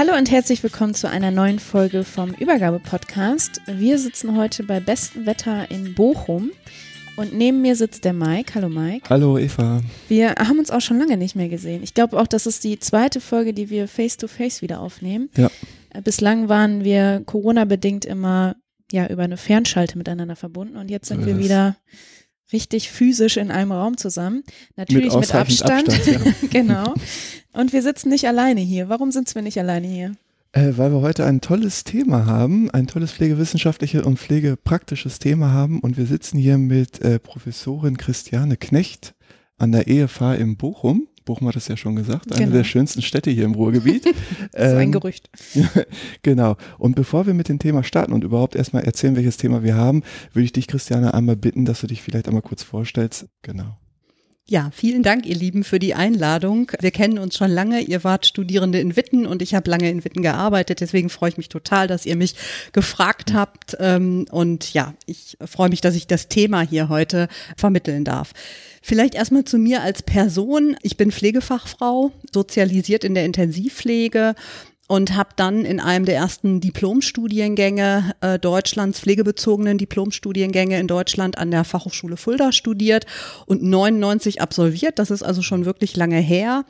Hallo und herzlich willkommen zu einer neuen Folge vom Übergabe-Podcast. Wir sitzen heute bei bestem Wetter in Bochum und neben mir sitzt der Mike. Hallo Mike. Hallo Eva. Wir haben uns auch schon lange nicht mehr gesehen. Ich glaube auch, das ist die zweite Folge, die wir face-to-face -face wieder aufnehmen. Ja. Äh, bislang waren wir Corona-bedingt immer ja über eine Fernschalte miteinander verbunden und jetzt sind wir wieder richtig physisch in einem Raum zusammen. Natürlich mit, mit Abstand. Abstand ja. genau. Und wir sitzen nicht alleine hier. Warum sitzen wir nicht alleine hier? Äh, weil wir heute ein tolles Thema haben, ein tolles pflegewissenschaftliches und pflegepraktisches Thema haben. Und wir sitzen hier mit äh, Professorin Christiane Knecht an der EFH in Bochum. Bochum hat es ja schon gesagt, eine genau. der schönsten Städte hier im Ruhrgebiet. das ist ähm, ein Gerücht. genau. Und bevor wir mit dem Thema starten und überhaupt erstmal erzählen, welches Thema wir haben, würde ich dich, Christiane, einmal bitten, dass du dich vielleicht einmal kurz vorstellst. Genau. Ja, vielen Dank, ihr Lieben, für die Einladung. Wir kennen uns schon lange. Ihr wart Studierende in Witten und ich habe lange in Witten gearbeitet. Deswegen freue ich mich total, dass ihr mich gefragt habt. Ähm, und ja, ich freue mich, dass ich das Thema hier heute vermitteln darf. Vielleicht erstmal zu mir als Person. Ich bin Pflegefachfrau, sozialisiert in der Intensivpflege und habe dann in einem der ersten Diplomstudiengänge äh, Deutschlands, pflegebezogenen Diplomstudiengänge in Deutschland an der Fachhochschule Fulda studiert und 99 absolviert. Das ist also schon wirklich lange her.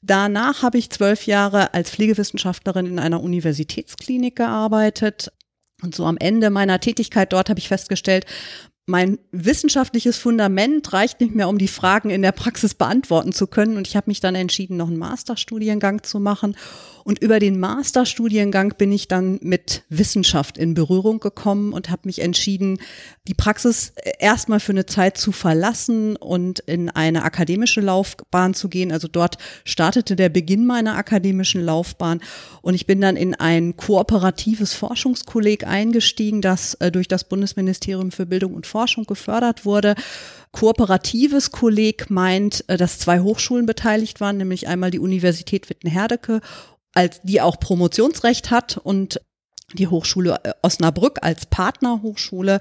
Danach habe ich zwölf Jahre als Pflegewissenschaftlerin in einer Universitätsklinik gearbeitet. Und so am Ende meiner Tätigkeit dort habe ich festgestellt, mein wissenschaftliches Fundament reicht nicht mehr, um die Fragen in der Praxis beantworten zu können. Und ich habe mich dann entschieden, noch einen Masterstudiengang zu machen und über den Masterstudiengang bin ich dann mit Wissenschaft in Berührung gekommen und habe mich entschieden, die Praxis erstmal für eine Zeit zu verlassen und in eine akademische Laufbahn zu gehen. Also dort startete der Beginn meiner akademischen Laufbahn und ich bin dann in ein kooperatives Forschungskolleg eingestiegen, das äh, durch das Bundesministerium für Bildung und Forschung gefördert wurde. Kooperatives Kolleg meint, äh, dass zwei Hochschulen beteiligt waren, nämlich einmal die Universität Wittenherdecke als die auch Promotionsrecht hat und die Hochschule äh, Osnabrück als Partnerhochschule.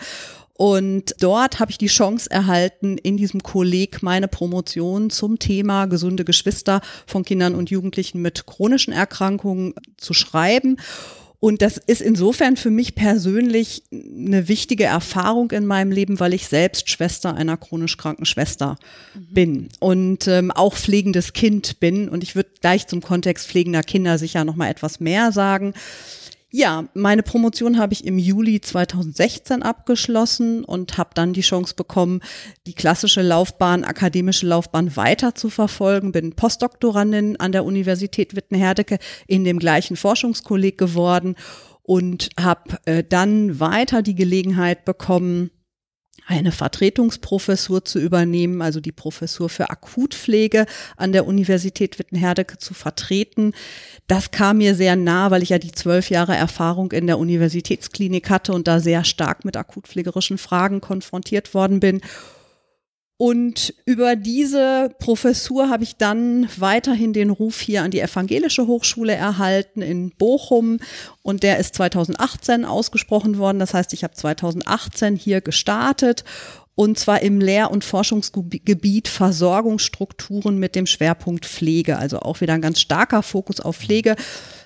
Und dort habe ich die Chance erhalten, in diesem Kolleg meine Promotion zum Thema gesunde Geschwister von Kindern und Jugendlichen mit chronischen Erkrankungen zu schreiben. Und das ist insofern für mich persönlich eine wichtige Erfahrung in meinem Leben, weil ich selbst Schwester einer chronisch kranken Schwester mhm. bin und ähm, auch pflegendes Kind bin. Und ich würde gleich zum Kontext pflegender Kinder sicher noch mal etwas mehr sagen. Ja, meine Promotion habe ich im Juli 2016 abgeschlossen und habe dann die Chance bekommen, die klassische Laufbahn, akademische Laufbahn weiter zu verfolgen. Bin Postdoktorandin an der Universität Wittenherdecke in dem gleichen Forschungskolleg geworden und habe äh, dann weiter die Gelegenheit bekommen, eine Vertretungsprofessur zu übernehmen, also die Professur für Akutpflege an der Universität Wittenherdecke zu vertreten. Das kam mir sehr nah, weil ich ja die zwölf Jahre Erfahrung in der Universitätsklinik hatte und da sehr stark mit akutpflegerischen Fragen konfrontiert worden bin. Und über diese Professur habe ich dann weiterhin den Ruf hier an die Evangelische Hochschule erhalten in Bochum und der ist 2018 ausgesprochen worden. Das heißt, ich habe 2018 hier gestartet und zwar im Lehr- und Forschungsgebiet Versorgungsstrukturen mit dem Schwerpunkt Pflege, also auch wieder ein ganz starker Fokus auf Pflege.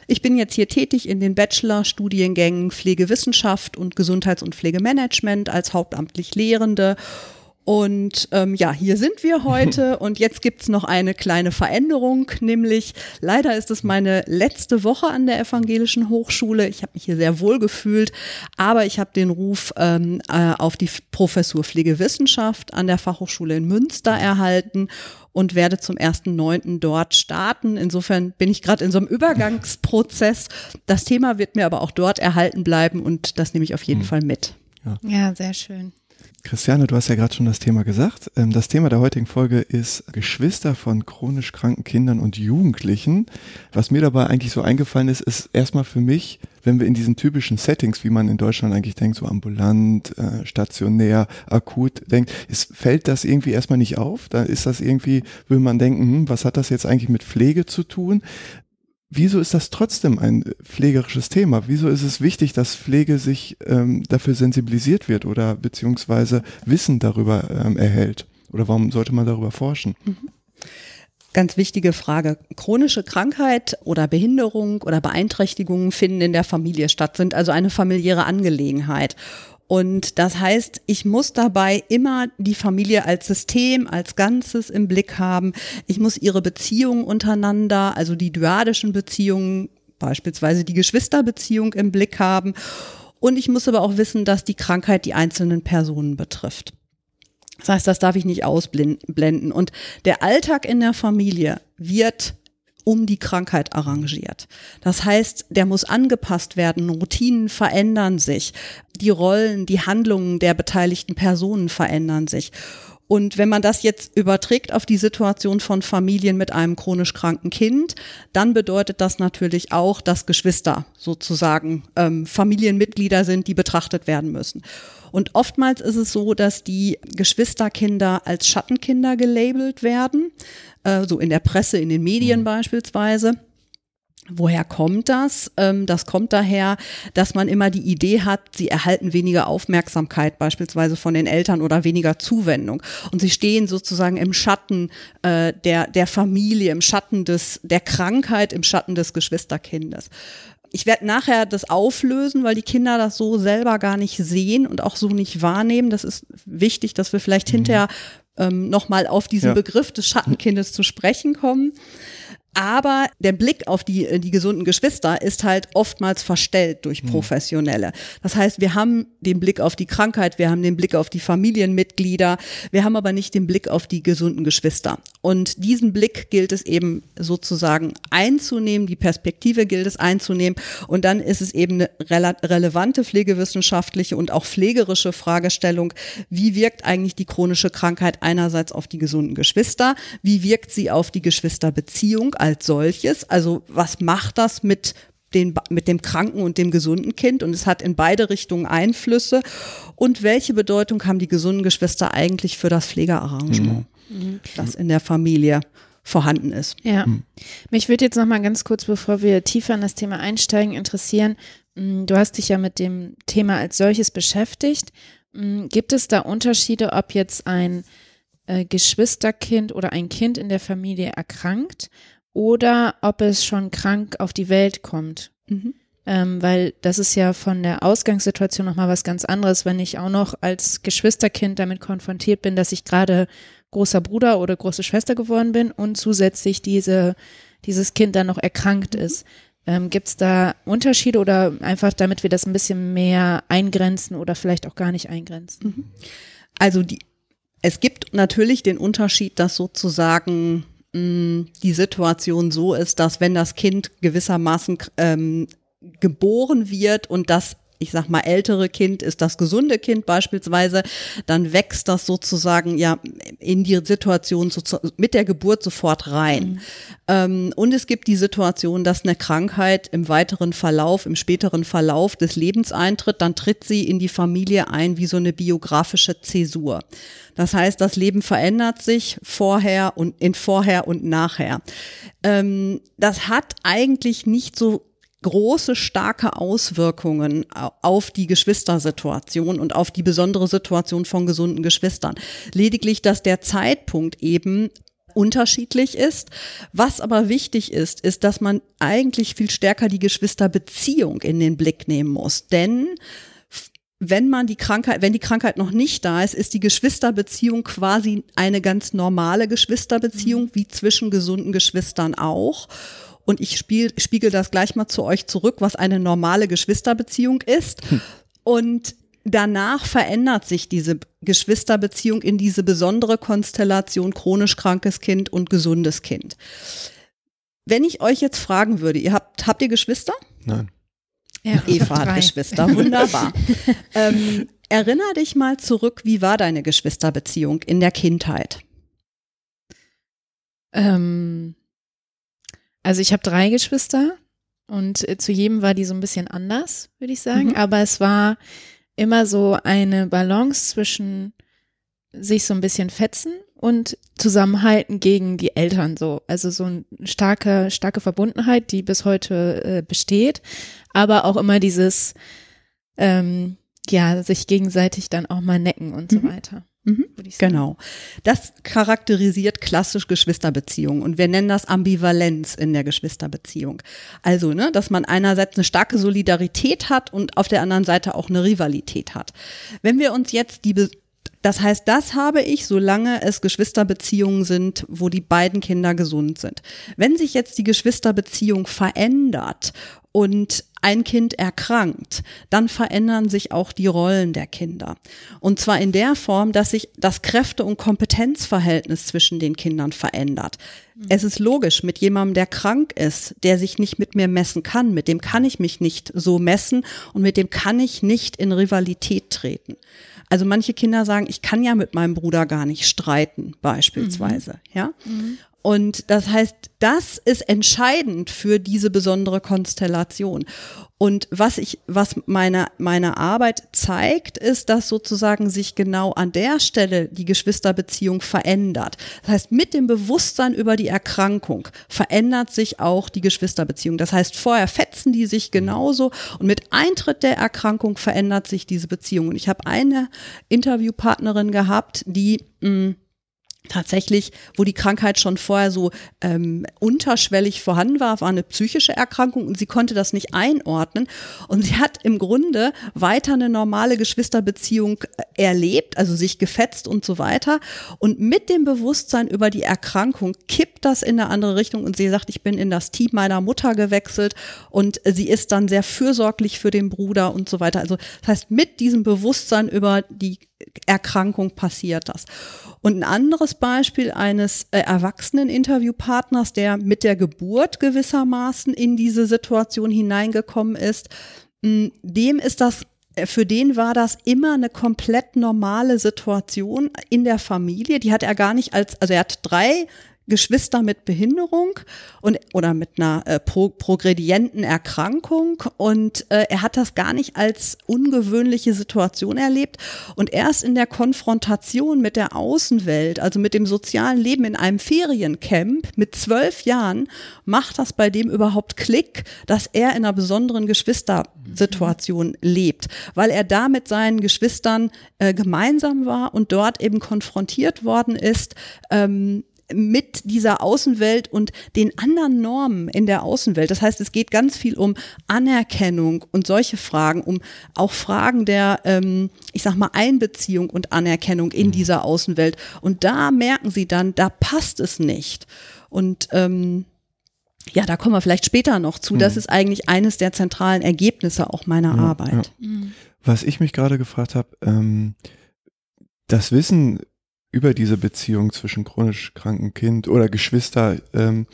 Ich bin jetzt hier tätig in den Bachelor-Studiengängen Pflegewissenschaft und Gesundheits- und Pflegemanagement als hauptamtlich Lehrende Und ähm, ja, hier sind wir heute und jetzt gibt's noch eine kleine Veränderung, nämlich leider ist es meine letzte Woche an der Evangelischen Hochschule. Ich habe mich hier sehr wohl gefühlt, aber ich habe den Ruf ähm, äh, auf die Professur Pflegewissenschaft an der Fachhochschule in Münster erhalten und werde zum 1.9. dort starten. Insofern bin ich gerade in so einem Übergangsprozess. Das Thema wird mir aber auch dort erhalten bleiben und das nehme ich auf jeden mhm. Fall mit. Ja. ja, sehr schön. Christiane, du hast ja gerade schon das Thema gesagt. Ähm, das Thema der heutigen Folge ist Geschwister von chronisch kranken Kindern und Jugendlichen. Was mir dabei eigentlich so eingefallen ist, ist erstmal für mich, wenn wir in diesen typischen Settings, wie man in Deutschland eigentlich denkt, so ambulant, äh, stationär, akut denkt, ist, fällt das irgendwie erstmal nicht auf? Da ist das irgendwie, will man denken, hm, was hat das jetzt eigentlich mit Pflege zu tun? Wieso ist das trotzdem ein pflegerisches Thema? Wieso ist es wichtig, dass Pflege sich ähm, dafür sensibilisiert wird oder beziehungsweise Wissen darüber ähm, erhält? Oder warum sollte man darüber forschen? Mhm. Ganz wichtige Frage. Chronische Krankheit oder Behinderung oder Beeinträchtigungen finden in der Familie statt, sind also eine familiäre Angelegenheit. Und das heißt, ich muss dabei immer die Familie als System, als Ganzes im Blick haben. Ich muss ihre Beziehungen untereinander, also die dyadischen Beziehungen, beispielsweise die Geschwisterbeziehung im Blick haben. Und ich muss aber auch wissen, dass die Krankheit die einzelnen Personen betrifft. Das heißt, das darf ich nicht ausblenden. Und der Alltag in der Familie wird um die Krankheit arrangiert. Das heißt, der muss angepasst werden, Routinen verändern sich, die Rollen, die Handlungen der beteiligten Personen verändern sich. Und wenn man das jetzt überträgt auf die Situation von Familien mit einem chronisch kranken Kind, dann bedeutet das natürlich auch, dass Geschwister sozusagen ähm, Familienmitglieder sind, die betrachtet werden müssen. Und oftmals ist es so, dass die Geschwisterkinder als Schattenkinder gelabelt werden, äh, so in der Presse, in den Medien mhm. beispielsweise. Woher kommt das? Ähm, das kommt daher, dass man immer die Idee hat, sie erhalten weniger Aufmerksamkeit beispielsweise von den Eltern oder weniger Zuwendung. Und sie stehen sozusagen im Schatten äh, der, der Familie, im Schatten des, der Krankheit, im Schatten des Geschwisterkindes. Ich werde nachher das auflösen, weil die Kinder das so selber gar nicht sehen und auch so nicht wahrnehmen. Das ist wichtig, dass wir vielleicht mhm. hinterher ähm, nochmal auf diesen ja. Begriff des Schattenkindes zu sprechen kommen. Aber der Blick auf die, äh, die gesunden Geschwister ist halt oftmals verstellt durch hm. Professionelle. Das heißt, wir haben den Blick auf die Krankheit, wir haben den Blick auf die Familienmitglieder, wir haben aber nicht den Blick auf die gesunden Geschwister. Und diesen Blick gilt es eben sozusagen einzunehmen, die Perspektive gilt es einzunehmen. Und dann ist es eben eine rele relevante pflegewissenschaftliche und auch pflegerische Fragestellung, wie wirkt eigentlich die chronische Krankheit einerseits auf die gesunden Geschwister, wie wirkt sie auf die Geschwisterbeziehung als solches. Also was macht das mit den, mit dem kranken und dem gesunden Kind und es hat in beide Richtungen Einflüsse. Und welche Bedeutung haben die gesunden Geschwister eigentlich für das Pflegearrangement, mhm. das in der Familie vorhanden ist? Ja, mhm. mich würde jetzt noch mal ganz kurz, bevor wir tiefer in das Thema einsteigen, interessieren. Mm, du hast dich ja mit dem Thema als solches beschäftigt. Mm, gibt es da Unterschiede, ob jetzt ein äh, Geschwisterkind oder ein Kind in der Familie erkrankt oder ob es schon krank auf die Welt kommt. Mhm. Ähm, weil das ist ja von der Ausgangssituation nochmal was ganz anderes, wenn ich auch noch als Geschwisterkind damit konfrontiert bin, dass ich gerade großer Bruder oder große Schwester geworden bin und zusätzlich diese, dieses Kind dann noch erkrankt mhm. ist. Ähm, Gibt es da Unterschiede oder einfach damit wir das ein bisschen mehr eingrenzen oder vielleicht auch gar nicht eingrenzen? Mhm. Also die, es gibt natürlich den Unterschied, dass sozusagen mh, die Situation so ist, dass wenn das Kind gewissermaßen ähm, geboren wird und das ich sag mal, ältere Kind ist das gesunde Kind beispielsweise, dann wächst das sozusagen ja in die Situation mit der Geburt sofort rein. Mhm. Ähm, und es gibt die Situation, dass eine Krankheit im weiteren Verlauf, im späteren Verlauf des Lebens eintritt, dann tritt sie in die Familie ein wie so eine biografische Zäsur. Das heißt, das Leben verändert sich vorher und in vorher und nachher. Ähm, das hat eigentlich nicht so große, starke Auswirkungen auf die Geschwistersituation und auf die besondere Situation von gesunden Geschwistern. Lediglich, dass der Zeitpunkt eben unterschiedlich ist. Was aber wichtig ist, ist, dass man eigentlich viel stärker die Geschwisterbeziehung in den Blick nehmen muss. Denn wenn man die Krankheit, wenn die Krankheit noch nicht da ist, ist die Geschwisterbeziehung quasi eine ganz normale Geschwisterbeziehung, mhm. wie zwischen gesunden Geschwistern auch. Und ich spiel, spiegel das gleich mal zu euch zurück, was eine normale Geschwisterbeziehung ist. Hm. Und danach verändert sich diese Geschwisterbeziehung in diese besondere Konstellation chronisch krankes Kind und gesundes Kind. Wenn ich euch jetzt fragen würde, ihr habt, habt ihr Geschwister? Nein. Ja, Eva hat Geschwister, wunderbar. ähm, erinner dich mal zurück, wie war deine Geschwisterbeziehung in der Kindheit? Ähm, also ich habe drei Geschwister und äh, zu jedem war die so ein bisschen anders, würde ich sagen. Mhm. Aber es war immer so eine Balance zwischen sich so ein bisschen fetzen und zusammenhalten gegen die Eltern so. Also so eine starke, starke Verbundenheit, die bis heute äh, besteht, aber auch immer dieses, ähm, ja, sich gegenseitig dann auch mal necken und so mhm. weiter. Mhm, genau. Das charakterisiert klassisch Geschwisterbeziehungen und wir nennen das Ambivalenz in der Geschwisterbeziehung. Also, ne, dass man einerseits eine starke Solidarität hat und auf der anderen Seite auch eine Rivalität hat. Wenn wir uns jetzt die das heißt, das habe ich, solange es Geschwisterbeziehungen sind, wo die beiden Kinder gesund sind. Wenn sich jetzt die Geschwisterbeziehung verändert und ein Kind erkrankt, dann verändern sich auch die Rollen der Kinder. Und zwar in der Form, dass sich das Kräfte- und Kompetenzverhältnis zwischen den Kindern verändert. Mhm. Es ist logisch, mit jemandem, der krank ist, der sich nicht mit mir messen kann, mit dem kann ich mich nicht so messen und mit dem kann ich nicht in Rivalität treten. Also manche Kinder sagen, ich kann ja mit meinem Bruder gar nicht streiten, beispielsweise, mhm. ja. Mhm. Und das heißt, das ist entscheidend für diese besondere Konstellation. Und was ich, was meine, meine Arbeit zeigt, ist, dass sozusagen sich genau an der Stelle die Geschwisterbeziehung verändert. Das heißt, mit dem Bewusstsein über die Erkrankung verändert sich auch die Geschwisterbeziehung. Das heißt, vorher fetzen die sich genauso und mit Eintritt der Erkrankung verändert sich diese Beziehung. Und ich habe eine Interviewpartnerin gehabt, die mh, mm, tatsächlich, wo die Krankheit schon vorher so ähm, unterschwellig vorhanden war, war eine psychische Erkrankung und sie konnte das nicht einordnen. Und sie hat im Grunde weiter eine normale Geschwisterbeziehung äh, erlebt, also sich gefetzt und so weiter. Und mit dem Bewusstsein über die Erkrankung kippt das in eine andere Richtung und sie sagt, ich bin in das Team meiner Mutter gewechselt und sie ist dann sehr fürsorglich für den Bruder und so weiter. Also das heißt, mit diesem Bewusstsein über die Erkrankung passiert das. Und ein anderes Beispiel eines äh, erwachsenen Interviewpartners, der mit der Geburt gewissermaßen in diese Situation hineingekommen ist, mh, dem ist das äh, für den war das immer eine komplett normale Situation in der Familie. Die hat er gar nicht als, also er hat drei Geschwister mit Behinderung und oder mit einer äh, pro, progredienten Erkrankung. Und äh, er hat das gar nicht als ungewöhnliche Situation erlebt. Und erst in der Konfrontation mit der Außenwelt, also mit dem sozialen Leben in einem Feriencamp mit zwölf Jahren, macht das bei dem überhaupt Klick, dass er in einer besonderen Geschwistersituation lebt, weil er da mit seinen Geschwistern äh, gemeinsam war und dort eben konfrontiert worden ist ähm, mit dieser Außenwelt und den anderen Normen in der Außenwelt. Das heißt, es geht ganz viel um Anerkennung und solche Fragen, um auch Fragen der, ähm, ich sag mal, Einbeziehung und Anerkennung in mhm. dieser Außenwelt. Und da merken sie dann, da passt es nicht. Und ähm, ja, da kommen wir vielleicht später noch zu. Das mhm. ist eigentlich eines der zentralen Ergebnisse auch meiner ja, Arbeit. Ja. Mhm. Was ich mich gerade gefragt habe, ähm, das Wissen über diese Beziehung zwischen chronisch kranken Kind oder Geschwister, ähm,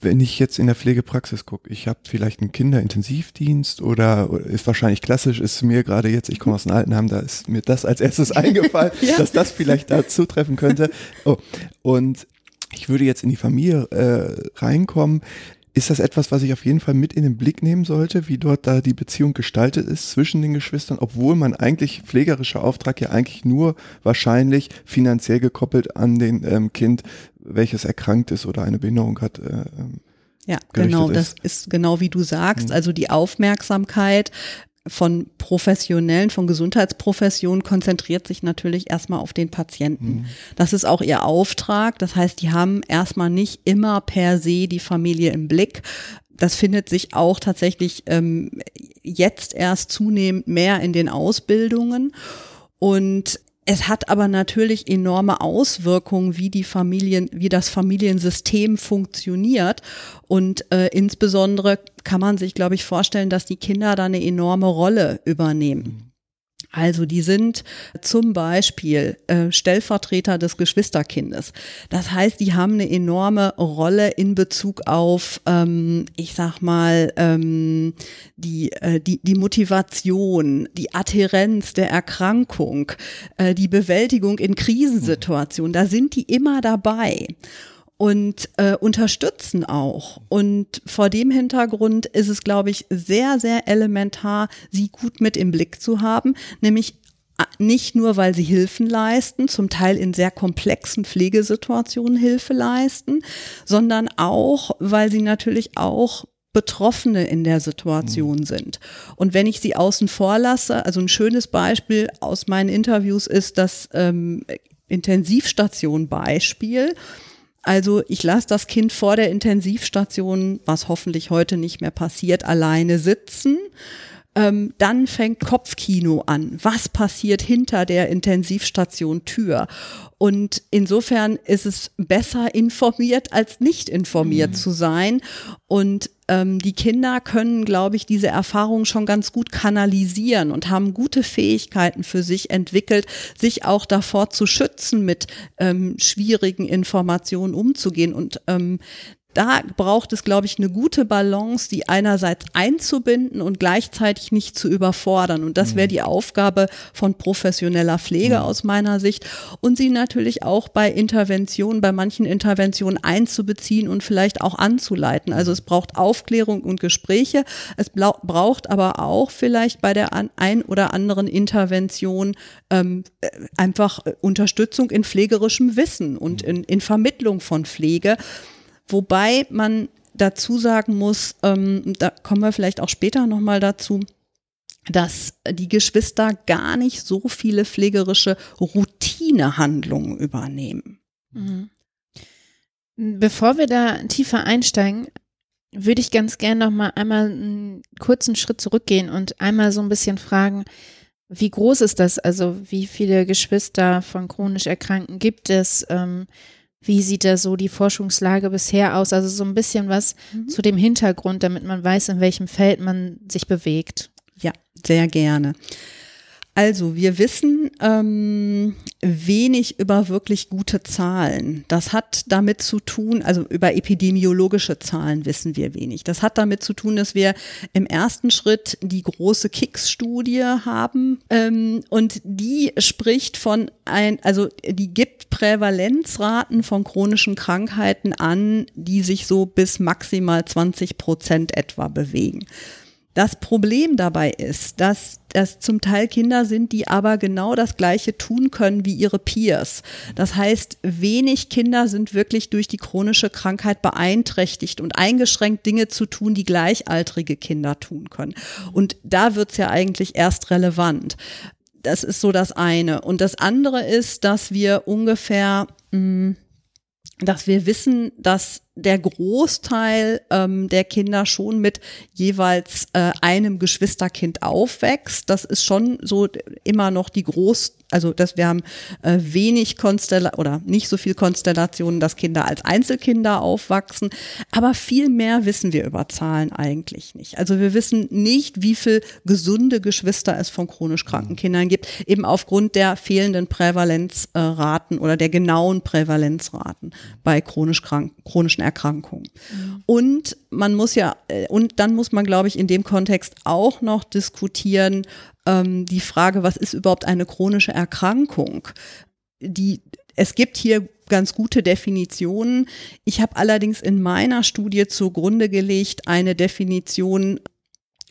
wenn ich jetzt in der Pflegepraxis gucke, ich habe vielleicht einen Kinderintensivdienst oder ist wahrscheinlich klassisch, ist mir gerade jetzt, ich komme aus dem Altenheim, da ist mir das als erstes eingefallen, ja. dass das vielleicht da zutreffen könnte. Oh, und ich würde jetzt in die Familie äh, reinkommen. Ist das etwas, was ich auf jeden Fall mit in den Blick nehmen sollte, wie dort da die Beziehung gestaltet ist zwischen den Geschwistern, obwohl man eigentlich pflegerischer Auftrag ja eigentlich nur wahrscheinlich finanziell gekoppelt an den ähm, Kind, welches erkrankt ist oder eine Behinderung hat. Äh, ähm, ja, genau, das ist genau wie du sagst. Mhm. Also die Aufmerksamkeit von Professionellen, von Gesundheitsprofessionen konzentriert sich natürlich erstmal auf den Patienten. Mhm. Das ist auch ihr Auftrag. Das heißt, die haben erstmal nicht immer per se die Familie im Blick. das findet sich auch tatsächlich ähm, jetzt erst zunehmend mehr in den Ausbildungen. Und es hat aber natürlich enorme Auswirkungen, wie die Familien, wie das Familiensystem funktioniert. Und äh, insbesondere kann man sich, glaube ich, vorstellen, dass die Kinder da eine enorme Rolle übernehmen. Also die sind zum Beispiel äh, Stellvertreter des Geschwisterkindes. Das heißt, die haben eine enorme Rolle in Bezug auf, ähm, ich sag mal, ähm, die, äh, die, die Motivation, die Adhärenz der Erkrankung, äh, die Bewältigung in Krisensituationen. Da sind die immer dabei und äh, unterstützen auch. Und vor dem Hintergrund ist es, glaube ich, sehr, sehr elementar, sie gut mit im Blick zu haben, nämlich nicht nur, weil sie Hilfen leisten, zum Teil in sehr komplexen Pflegesituationen Hilfe leisten, sondern auch, weil sie natürlich auch Betroffene in der Situation mhm. sind. Und wenn ich sie außen vor lasse, also ein schönes Beispiel aus meinen Interviews ist das ähm, Intensivstation-Beispiel. Also ich lasse das Kind vor der Intensivstation, was hoffentlich heute nicht mehr passiert, alleine sitzen. Ähm, dann fängt Kopfkino an. Was passiert hinter der Intensivstation Tür? Und insofern ist es besser informiert als nicht informiert mhm. zu sein. Und ähm, die Kinder können, glaube ich, diese Erfahrung schon ganz gut kanalisieren und haben gute Fähigkeiten für sich entwickelt, sich auch davor zu schützen, mit ähm, schwierigen Informationen umzugehen. Und ähm, da braucht es, glaube ich, eine gute Balance, die einerseits einzubinden und gleichzeitig nicht zu überfordern. Und das wäre mhm. die Aufgabe von professioneller Pflege mhm. aus meiner Sicht. Und sie natürlich auch bei Interventionen, bei manchen Interventionen einzubeziehen und vielleicht auch anzuleiten. Also es braucht Aufklärung und Gespräche. Es braucht aber auch vielleicht bei der ein oder anderen Intervention ähm, äh, einfach äh, Unterstützung in pflegerischem Wissen und mhm. in, in Vermittlung von Pflege. Wobei man dazu sagen muss, ähm, da kommen wir vielleicht auch später nochmal dazu, dass die Geschwister gar nicht so viele pflegerische Routinehandlungen übernehmen. Mhm. Bevor wir da tiefer einsteigen, würde ich ganz gerne noch mal einmal einen kurzen Schritt zurückgehen und einmal so ein bisschen fragen, wie groß ist das? Also wie viele Geschwister von chronisch Erkrankten gibt es? Ähm, wie sieht da so die Forschungslage bisher aus? Also so ein bisschen was mhm. zu dem Hintergrund, damit man weiß, in welchem Feld man sich bewegt. Ja, sehr gerne. Also wir wissen ähm, wenig über wirklich gute Zahlen. Das hat damit zu tun, also über epidemiologische Zahlen wissen wir wenig. Das hat damit zu tun, dass wir im ersten Schritt die große KICS-Studie haben ähm, und die spricht von ein, also die gibt Prävalenzraten von chronischen Krankheiten an, die sich so bis maximal 20 Prozent etwa bewegen. Das Problem dabei ist, dass das zum Teil Kinder sind, die aber genau das Gleiche tun können wie ihre Peers. Das heißt, wenig Kinder sind wirklich durch die chronische Krankheit beeinträchtigt und eingeschränkt, Dinge zu tun, die gleichaltrige Kinder tun können. Und da wird's ja eigentlich erst relevant. Das ist so das eine. Und das andere ist, dass wir ungefähr, mh, hm, dass wir wissen, dass der Großteil ähm, der Kinder schon mit jeweils äh, einem Geschwisterkind aufwächst. Das ist schon so immer noch die Groß, also dass wir haben äh, wenig Konstella oder nicht so viel Konstellationen, dass Kinder als Einzelkinder aufwachsen. Aber viel mehr wissen wir über Zahlen eigentlich nicht. Also wir wissen nicht, wie viel gesunde Geschwister es von chronisch kranken Kindern gibt, eben aufgrund der fehlenden Prävalenzraten oder der genauen Prävalenzraten bei chronisch krank, chronischen Erkrankung. Mhm. Und man muss ja, äh, und dann muss man, glaube ich, in dem Kontext auch noch diskutieren, ähm, die Frage, was ist überhaupt eine chronische Erkrankung? Die, es gibt hier ganz gute Definitionen. Ich habe allerdings in meiner Studie zugrunde gelegt eine Definition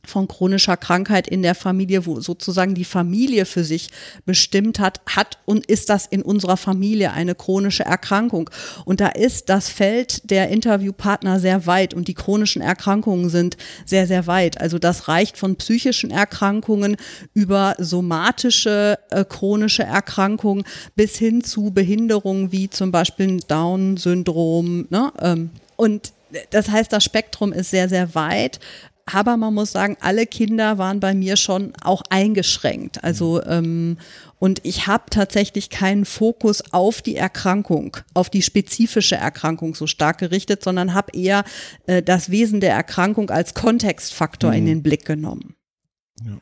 von chronischer Krankheit in der Familie, wo sozusagen die Familie für sich bestimmt hat, hat und ist das in unserer Familie eine chronische Erkrankung. Und da ist das Feld der Interviewpartner sehr weit und die chronischen Erkrankungen sind sehr, sehr weit. Also das reicht von psychischen Erkrankungen über somatische äh, chronische Erkrankungen bis hin zu Behinderungen wie zum Beispiel Down-Syndrom. Ne? Ähm, und das heißt, das Spektrum ist sehr, sehr weit. Aber man muss sagen, alle Kinder waren bei mir schon auch eingeschränkt. Also ähm, und ich habe tatsächlich keinen Fokus auf die Erkrankung, auf die spezifische Erkrankung so stark gerichtet, sondern habe eher äh, das Wesen der Erkrankung als Kontextfaktor mhm. in den Blick genommen. Ja.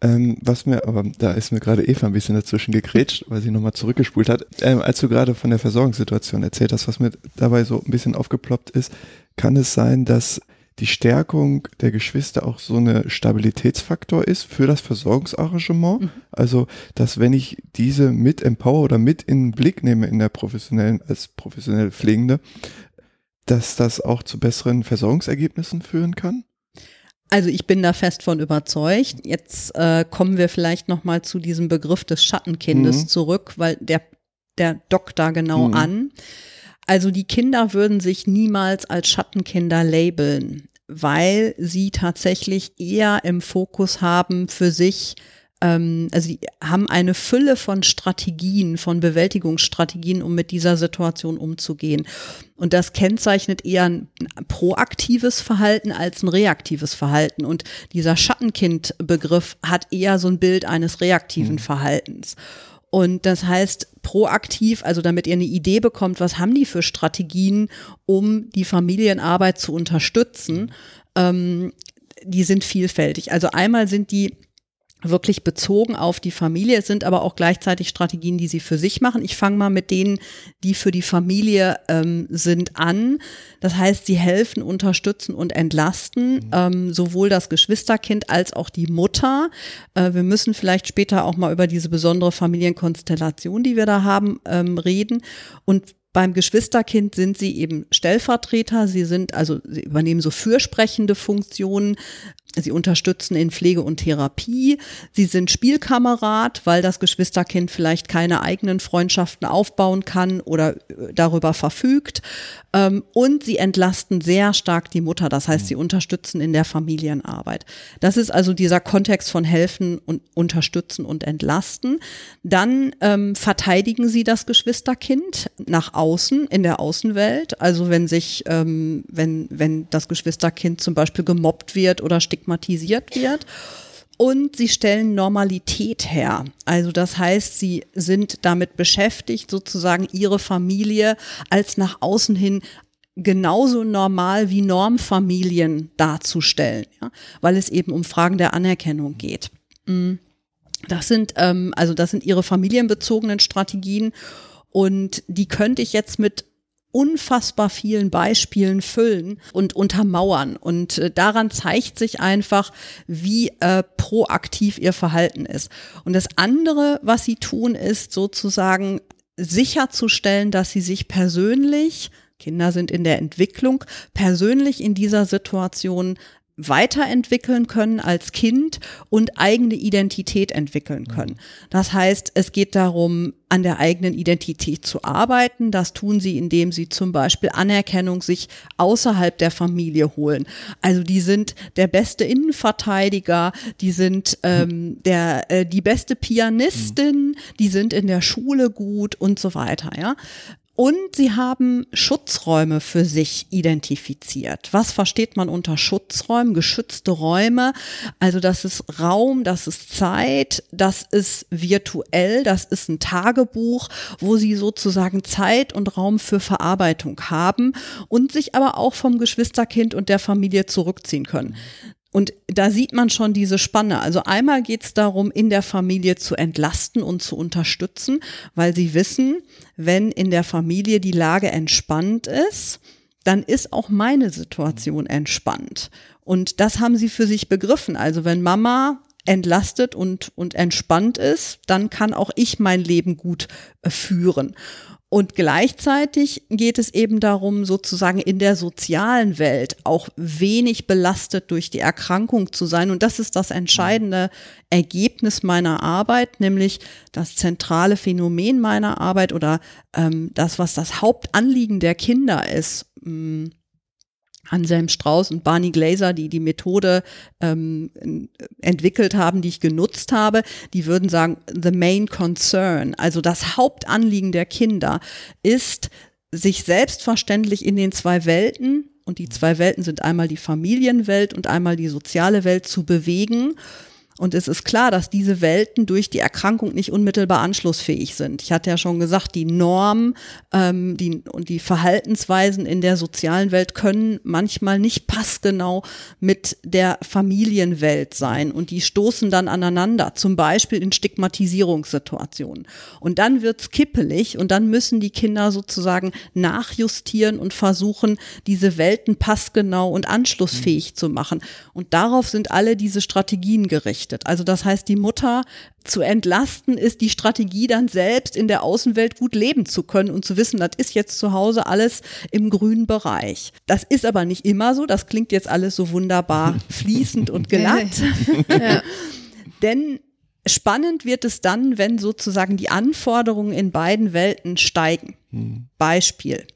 Ähm, was mir, aber da ist mir gerade Eva ein bisschen dazwischen gegrätscht, weil sie nochmal zurückgespult hat. Ähm, als du gerade von der Versorgungssituation erzählt hast, was mir dabei so ein bisschen aufgeploppt ist, kann es sein, dass die Stärkung der Geschwister auch so eine Stabilitätsfaktor ist für das Versorgungsarrangement. Mhm. Also, dass wenn ich diese mit empower oder mit in den Blick nehme in der professionellen, als professionell Pflegende, dass das auch zu besseren Versorgungsergebnissen führen kann? Also ich bin da fest von überzeugt. Jetzt äh, kommen wir vielleicht noch mal zu diesem Begriff des Schattenkindes mhm. zurück, weil der der dockt da genau mhm. an. Also die Kinder würden sich niemals als Schattenkinder labeln, weil sie tatsächlich eher im Fokus haben für sich, ähm, also sie haben eine Fülle von Strategien, von Bewältigungsstrategien, um mit dieser Situation umzugehen. Und das kennzeichnet eher ein proaktives Verhalten als ein reaktives Verhalten. Und dieser Schattenkind-Begriff hat eher so ein Bild eines reaktiven mhm. Verhaltens. Und das heißt, proaktiv, also damit ihr eine Idee bekommt, was haben die für Strategien, um die Familienarbeit zu unterstützen, ähm, die sind vielfältig. Also einmal sind die wirklich bezogen auf die Familie. Es sind aber auch gleichzeitig Strategien, die sie für sich machen. Ich fange mal mit denen, die für die Familie ähm, sind, an. Das heißt, sie helfen, unterstützen und entlasten mhm. ähm, sowohl das Geschwisterkind als auch die Mutter. Äh, wir müssen vielleicht später auch mal über diese besondere Familienkonstellation, die wir da haben, ähm, reden. Und beim Geschwisterkind sind sie eben Stellvertreter, sie sind also, sie übernehmen so fürsprechende Funktionen, Sie unterstützen in Pflege und Therapie. Sie sind Spielkamerad, weil das Geschwisterkind vielleicht keine eigenen Freundschaften aufbauen kann oder äh, darüber verfügt. Ähm, und sie entlasten sehr stark die Mutter. Das heißt, sie unterstützen in der Familienarbeit. Das ist also dieser Kontext von helfen und unterstützen und entlasten. Dann ähm, verteidigen sie das Geschwisterkind nach außen, in der Außenwelt. Also wenn sich, ähm, wenn, wenn das Geschwisterkind zum Beispiel gemobbt wird oder stigmatisiert wird. Und sie stellen Normalität her. Also das heißt, sie sind damit beschäftigt, sozusagen ihre Familie als nach außen hin genauso normal wie Normfamilien darzustellen, ja? weil es eben um Fragen der Anerkennung geht. Mm. Das sind ähm, also das sind ihre familienbezogenen Strategien und die könnte ich jetzt mit unfassbar vielen Beispielen füllen und untermauern. Und äh, daran zeigt sich einfach, wie äh, proaktiv ihr Verhalten ist. Und das andere, was sie tun, ist sozusagen sicherzustellen, dass sie sich persönlich Kinder sind in der Entwicklung, persönlich in dieser Situation weiterentwickeln können als Kind und eigene Identität entwickeln können. Das heißt, es geht darum, an der eigenen Identität zu arbeiten. Das tun sie, indem sie zum Beispiel Anerkennung sich außerhalb der Familie holen. Also die sind der beste Innenverteidiger, die sind ähm, der äh, die beste Pianistin, die sind in der Schule gut und so weiter. Ja, und sie haben Schutzräume für sich identifiziert. Was versteht man unter Schutzräumen? Geschützte Räume. Also das ist Raum, das ist Zeit, das ist virtuell, das ist ein Tagebuch, wo sie sozusagen Zeit und Raum für Verarbeitung haben und sich aber auch vom Geschwisterkind und der Familie zurückziehen können. Und da sieht man schon diese Spanne. Also einmal geht es darum, in der Familie zu entlasten und zu unterstützen, weil sie wissen, wenn in der Familie die Lage entspannt ist, dann ist auch meine Situation entspannt. Und das haben sie für sich begriffen. Also wenn Mama entlastet und, und entspannt ist, dann kann auch ich mein Leben gut äh, führen. Und gleichzeitig geht es eben darum, sozusagen in der sozialen Welt auch wenig belastet durch die Erkrankung zu sein. Und das ist das entscheidende Ergebnis meiner Arbeit, nämlich das zentrale Phänomen meiner Arbeit oder ähm, das, was das Hauptanliegen der Kinder ist. Mh, hm, Anselm Strauß und Barney Glaser, die die Methode ähm, entwickelt haben, die ich genutzt habe, die würden sagen, the main concern, also das Hauptanliegen der Kinder ist, sich selbstverständlich in den zwei Welten und die zwei Welten sind einmal die Familienwelt und einmal die soziale Welt zu bewegen und es ist klar, dass diese Welten durch die Erkrankung nicht unmittelbar anschlussfähig sind. Ich hatte ja schon gesagt, die Norm ähm, die, und die Verhaltensweisen in der sozialen Welt können manchmal nicht passgenau mit der Familienwelt sein. Und die stoßen dann aneinander, zum Beispiel in Stigmatisierungssituationen. Und dann wird's kippelig und dann müssen die Kinder sozusagen nachjustieren und versuchen, diese Welten passgenau und anschlussfähig mhm. zu machen. Und darauf sind alle diese Strategien gerichtet gerichtet. Also das heißt, die Mutter zu entlasten ist die Strategie dann selbst in der Außenwelt gut leben zu können und zu wissen, das ist jetzt zu Hause alles im grünen Bereich. Das ist aber nicht immer so. Das klingt jetzt alles so wunderbar fließend und glatt. Ja. Denn spannend wird es dann, wenn sozusagen die Anforderungen in beiden Welten steigen. Hm. Beispiel.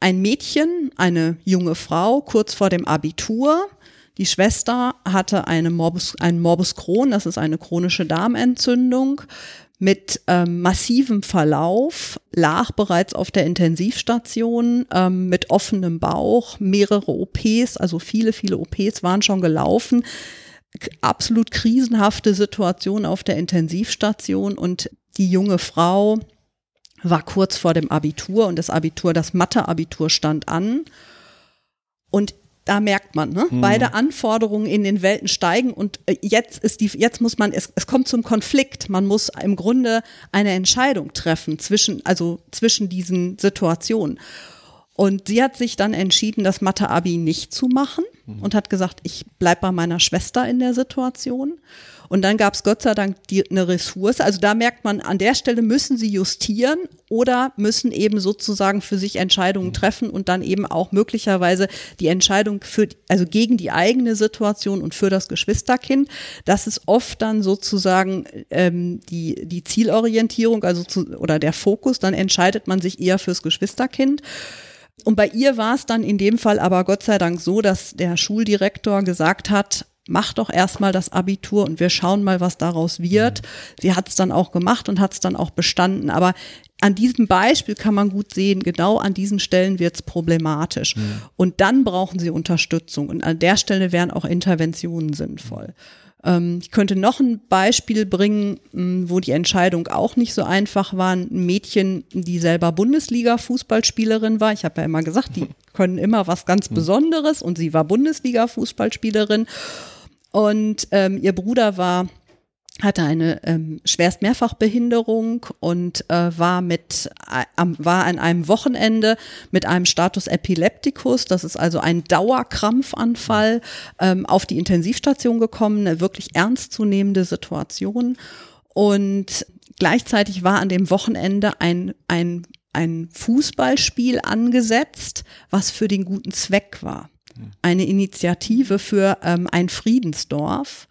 Ein Mädchen, eine junge Frau kurz vor dem Abitur, die Schwester hatte eine Morbus, einen Morbus Crohn, das ist eine chronische Darmentzündung mit ähm, massivem Verlauf, lag bereits auf der Intensivstation ähm, mit offenem Bauch, mehrere OPs, also viele, viele OPs waren schon gelaufen. Absolut krisenhafte Situation auf der Intensivstation und die junge Frau war kurz vor dem Abitur und das Abitur, das Mathe-Abitur stand an. Und da merkt man, ne? Mhm. beide Anforderungen in den Welten steigen und äh, jetzt ist die, jetzt muss man, es, es kommt zum Konflikt. Man muss im Grunde eine Entscheidung treffen zwischen, also zwischen diesen Situationen. Und sie hat sich dann entschieden, das Mathe-Abi nicht zu machen mhm. und hat gesagt, ich bleib bei meiner Schwester in der Situation. Und dann gab es Gott sei Dank die, eine Ressource. Also da merkt man, an der Stelle müssen sie justieren oder müssen eben sozusagen für sich Entscheidungen mhm. treffen und dann eben auch möglicherweise die Entscheidung für, also gegen die eigene Situation und für das Geschwisterkind. Das ist oft dann sozusagen ähm, die, die Zielorientierung, also zu, oder der Fokus. Dann entscheidet man sich eher fürs Geschwisterkind. Und bei ihr war es dann in dem Fall aber Gott sei Dank so, dass der Schuldirektor gesagt hat, mach doch erstmal das Abitur und wir schauen mal, was daraus wird. Mhm. Sie hat es dann auch gemacht und hat es dann auch bestanden. Aber an diesem Beispiel kann man gut sehen, genau an diesen Stellen wird es problematisch. Mhm. Und dann brauchen sie Unterstützung. Und an der Stelle wären auch Interventionen sinnvoll. Ähm, ich könnte noch ein Beispiel bringen, wo die Entscheidung auch nicht so einfach war. Ein Mädchen, die selber Bundesliga-Fußballspielerin war. Ich habe ja immer gesagt, die können immer was ganz mhm. Besonderes und sie war Bundesliga-Fußballspielerin. Und ähm, ihr Bruder war hatte eine ähm, schwerst Mehrfachbehinderung und äh, war mit äh, war an einem Wochenende mit einem Status Epilepticus, das ist also ein Dauerkrampfanfall, ähm, auf die Intensivstation gekommen, eine wirklich ernstzunehmende Situation. Und gleichzeitig war an dem Wochenende ein ein ein Fußballspiel angesetzt, was für den guten Zweck war eine Initiative für ähm, ein Friedensdorf.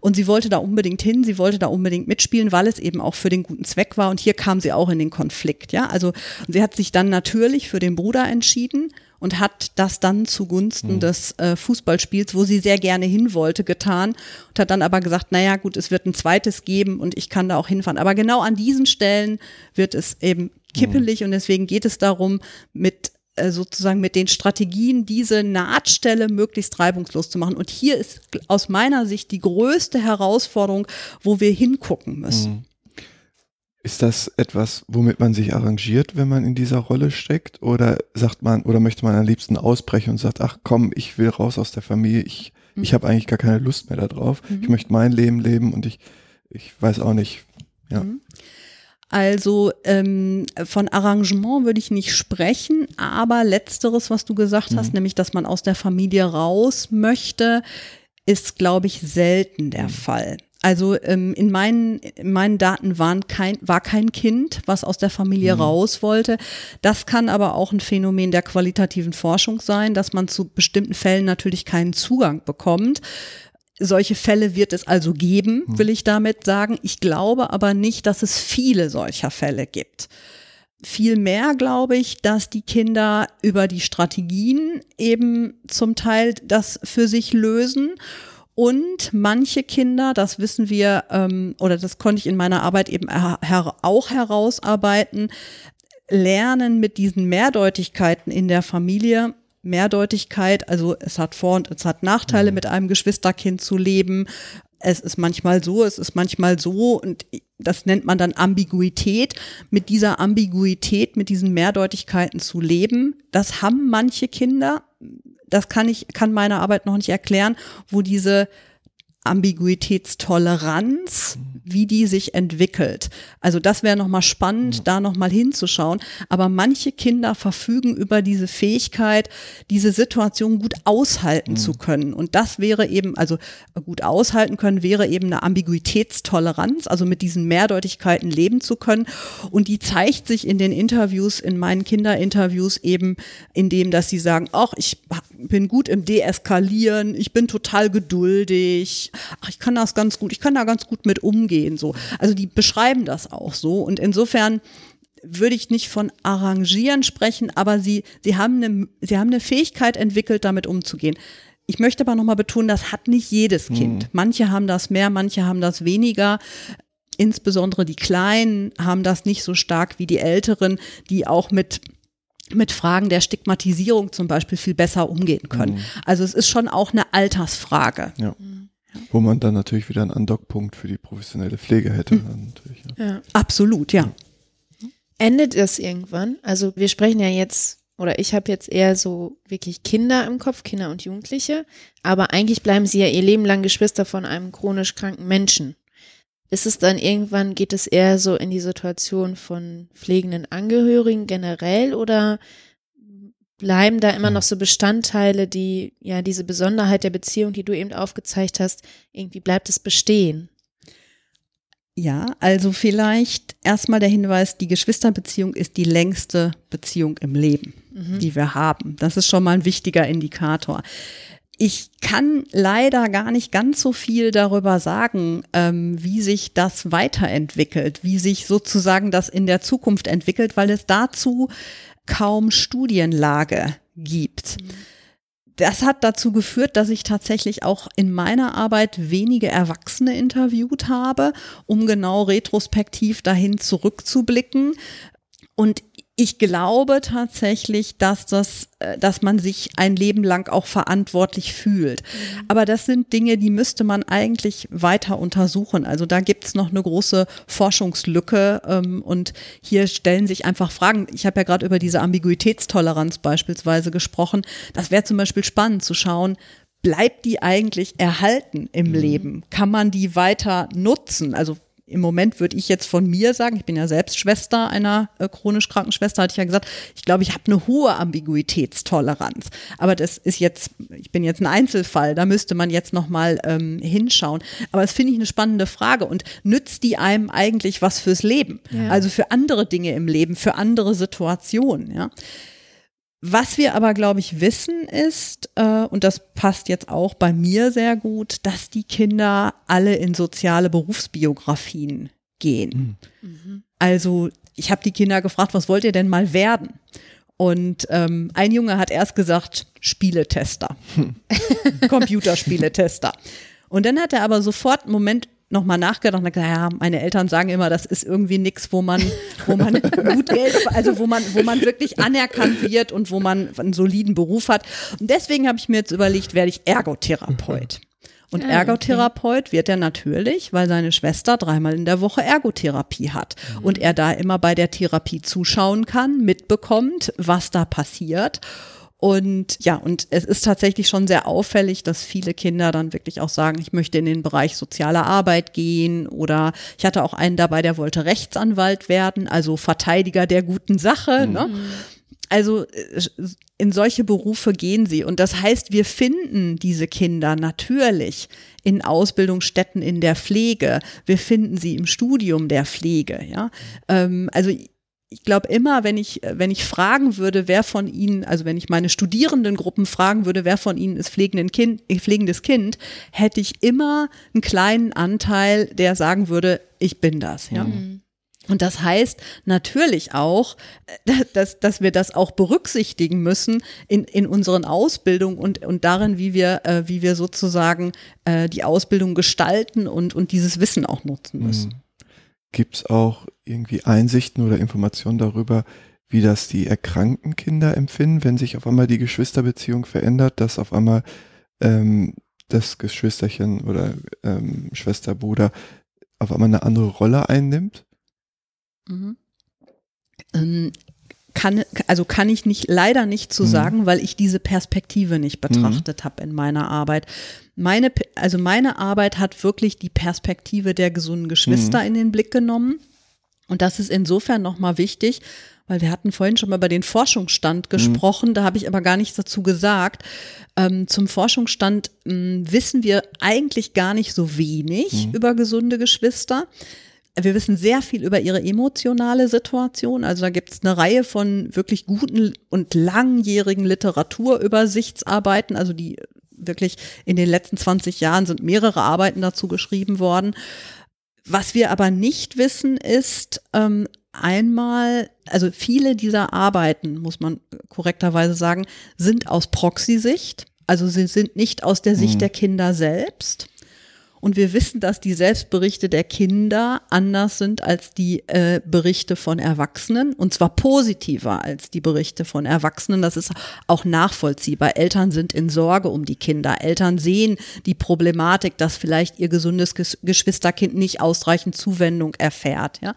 Und sie wollte da unbedingt hin, sie wollte da unbedingt mitspielen, weil es eben auch für den guten Zweck war. Und hier kam sie auch in den Konflikt, ja. Also sie hat sich dann natürlich für den Bruder entschieden und hat das dann zugunsten mhm. des äh, Fußballspiels, wo sie sehr gerne hin wollte, getan und hat dann aber gesagt, naja gut, es wird ein zweites geben und ich kann da auch hinfahren. Aber genau an diesen Stellen wird es eben kippelig mhm. und deswegen geht es darum, mit sozusagen mit den Strategien diese Nahtstelle möglichst reibungslos zu machen. Und hier ist aus meiner Sicht die größte Herausforderung, wo wir hingucken müssen. Mhm. Ist das etwas, womit man sich arrangiert, wenn man in dieser Rolle steckt? Oder sagt man, oder möchte man am liebsten ausbrechen und sagt, ach komm, ich will raus aus der Familie, ich, mhm. ich habe eigentlich gar keine Lust mehr darauf. Mhm. Ich möchte mein Leben leben und ich, ich weiß auch nicht. Ja. Mhm. Also ähm, von Arrangement würde ich nicht sprechen, aber letzteres, was du gesagt mhm. hast, nämlich, dass man aus der Familie raus möchte, ist, glaube ich, selten der mhm. Fall. Also ähm, in, meinen, in meinen Daten waren kein, war kein Kind, was aus der Familie mhm. raus wollte. Das kann aber auch ein Phänomen der qualitativen Forschung sein, dass man zu bestimmten Fällen natürlich keinen Zugang bekommt. Solche Fälle wird es also geben, hm. will ich damit sagen. Ich glaube aber nicht, dass es viele solcher Fälle gibt. Vielmehr glaube ich, dass die Kinder über die Strategien eben zum Teil das für sich lösen. Und manche Kinder, das wissen wir, ähm, oder das konnte ich in meiner Arbeit eben her auch herausarbeiten, lernen mit diesen Mehrdeutigkeiten in der Familie Mehrdeutigkeit, also es hat Vor- und es hat Nachteile, mhm. mit einem Geschwisterkind zu leben. Es ist manchmal so, es ist manchmal so und das nennt man dann Ambiguität. Mit dieser Ambiguität, mit diesen Mehrdeutigkeiten zu leben, das haben manche Kinder. Das kann ich, kann meine Arbeit noch nicht erklären, wo diese Ambiguitätstoleranz, wie die sich entwickelt. Also das wäre nochmal spannend, ja. da nochmal hinzuschauen. Aber manche Kinder verfügen über diese Fähigkeit, diese Situation gut aushalten mhm. zu können. Und das wäre eben, also gut aushalten können, wäre eben eine Ambiguitätstoleranz, also mit diesen Mehrdeutigkeiten leben zu können. Und die zeigt sich in den Interviews, in meinen Kinderinterviews eben, indem, dass sie sagen, ach, ich bin gut im Deeskalieren, ich bin total geduldig, ach, ich kann das ganz gut, ich kann da ganz gut mit umgehen, so. Also die beschreiben das auch so und insofern würde ich nicht von arrangieren sprechen, aber sie, sie haben eine, sie haben eine Fähigkeit entwickelt, damit umzugehen. Ich möchte aber nochmal betonen, das hat nicht jedes Kind. Mhm. Manche haben das mehr, manche haben das weniger. Insbesondere die Kleinen haben das nicht so stark wie die Älteren, die auch mit mit Fragen der Stigmatisierung zum Beispiel viel besser umgehen können. Mhm. Also es ist schon auch eine Altersfrage. Ja. Mhm. Wo man dann natürlich wieder einen Andockpunkt für die professionelle Pflege hätte. Mhm. Ja. ja. Absolut, ja. Endet es irgendwann? Also wir sprechen ja jetzt, oder ich habe jetzt eher so wirklich Kinder im Kopf, Kinder und Jugendliche, aber eigentlich bleiben sie ja ihr Leben lang Geschwister von einem chronisch kranken Menschen. Ist es dann irgendwann, geht es eher so in die Situation von pflegenden Angehörigen generell oder bleiben da immer noch so Bestandteile, die, ja, diese Besonderheit der Beziehung, die du eben aufgezeigt hast, irgendwie bleibt es bestehen? Ja, also vielleicht erstmal der Hinweis, die Geschwisterbeziehung ist die längste Beziehung im Leben, mhm. die wir haben. Das ist schon mal ein wichtiger Indikator. Ich kann leider gar nicht ganz so viel darüber sagen, ähm, wie sich das weiterentwickelt, wie sich sozusagen das in der Zukunft entwickelt, weil es dazu kaum Studienlage gibt. Das hat dazu geführt, dass ich tatsächlich auch in meiner Arbeit wenige Erwachsene interviewt habe, um genau retrospektiv dahin zurückzublicken. Und ich glaube tatsächlich, dass das, äh, dass man sich ein Leben lang auch verantwortlich fühlt. Mhm. Aber das sind Dinge, die müsste man eigentlich weiter untersuchen. Also da gibt es noch eine große Forschungslücke ähm, und hier stellen sich einfach Fragen. Ich habe ja gerade über diese Ambiguitätstoleranz beispielsweise gesprochen. Das wäre zum Beispiel spannend zu schauen, bleibt die eigentlich erhalten im mhm. Leben? Kann man die weiter nutzen? Also im Moment würde ich jetzt von mir sagen, ich bin ja selbst Schwester einer äh, chronisch kranken Schwester, hatte ich ja gesagt, ich glaube, ich habe eine hohe Ambiguitätstoleranz. Aber das ist jetzt, ich bin jetzt ein Einzelfall, da müsste man jetzt nochmal ähm, hinschauen. Aber das finde ich eine spannende Frage und nützt die einem eigentlich was fürs Leben? Ja. Also für andere Dinge im Leben, für andere Situationen, ja. Was wir aber, glaube ich, wissen ist, äh, und das passt jetzt auch bei mir sehr gut, dass die Kinder alle in soziale Berufsbiografien gehen. Mhm. Also ich habe die Kinder gefragt, was wollt ihr denn mal werden? Und ähm, ein Junge hat erst gesagt, Spieletester, hm. Computerspieletester. Und dann hat er aber sofort einen Moment nochmal nachgedacht und gesagt, ja, meine Eltern sagen immer, das ist irgendwie nichts, wo man, wo man gut Geld, also wo man, wo man wirklich anerkannt wird und wo man einen soliden Beruf hat. Und deswegen habe ich mir jetzt überlegt, werde ich Ergotherapeut. Und ah, Ergotherapeut wird er natürlich, weil seine Schwester dreimal in der Woche Ergotherapie hat mhm. und er da immer bei der Therapie zuschauen kann, mitbekommt, was da passiert und ja, und es ist tatsächlich schon sehr auffällig, dass viele Kinder dann wirklich auch sagen, ich möchte in den Bereich soziale Arbeit gehen oder ich hatte auch einen dabei, der wollte Rechtsanwalt werden, also Verteidiger der guten Sache. Mhm. Ne? Also in solche Berufe gehen sie. Und das heißt, wir finden diese Kinder natürlich in Ausbildungsstätten in der Pflege. Wir finden sie im Studium der Pflege. Ja, ähm, also ich glaube immer, wenn ich, wenn ich fragen würde, wer von Ihnen, also wenn ich meine Studierendengruppen fragen würde, wer von Ihnen ist pflegenden kind, äh, pflegendes Kind, hätte ich immer einen kleinen Anteil, der sagen würde, ich bin das, ja. Mhm. Und das heißt natürlich auch, äh, dass, dass wir das auch berücksichtigen müssen in, in unseren Ausbildungen und, und darin, wie wir, äh, wie wir sozusagen äh, die Ausbildung gestalten und, und dieses Wissen auch nutzen müssen. Mhm. Gibt es auch irgendwie Einsichten oder Informationen darüber, wie das die erkrankten Kinder empfinden, wenn sich auf einmal die Geschwisterbeziehung verändert, dass auf einmal ähm, das Geschwisterchen oder ähm, Schwester, Bruder auf einmal eine andere Rolle einnimmt? Mhm. Ähm, kann, also kann ich nicht, leider nicht zu mhm. sagen, weil ich diese Perspektive nicht mhm. betrachtet mhm. habe in meiner Arbeit. Meine, also meine Arbeit hat wirklich die Perspektive der gesunden Geschwister mhm. in den Blick genommen. Und das ist insofern nochmal wichtig, weil wir hatten vorhin schon mal über den Forschungsstand mhm. gesprochen, mhm. da habe ich aber gar nichts dazu gesagt. Ähm, zum Forschungsstand ähm, wissen wir eigentlich gar nicht so wenig mhm. über gesunde Geschwister. Wir wissen sehr viel über ihre emotionale Situation. Also da gibt es eine Reihe von wirklich guten und langjährigen Literaturübersichtsarbeiten, also die wirklich in den letzten 20 Jahren sind mehrere Arbeiten dazu geschrieben worden. Was wir aber nicht wissen, ist ähm, einmal, also viele dieser Arbeiten, muss man korrekterweise sagen, sind aus Proxy-Sicht. Also sie sind nicht aus der Sicht mhm. der Kinder selbst. Und wir wissen, dass die Selbstberichte der Kinder anders sind als die äh, Berichte von Erwachsenen. Und zwar positiver als die Berichte von Erwachsenen. Das ist auch nachvollziehbar. Eltern sind in Sorge um die Kinder. Eltern sehen die Problematik, dass vielleicht ihr gesundes Geschwisterkind nicht ausreichend Zuwendung erfährt. Ja?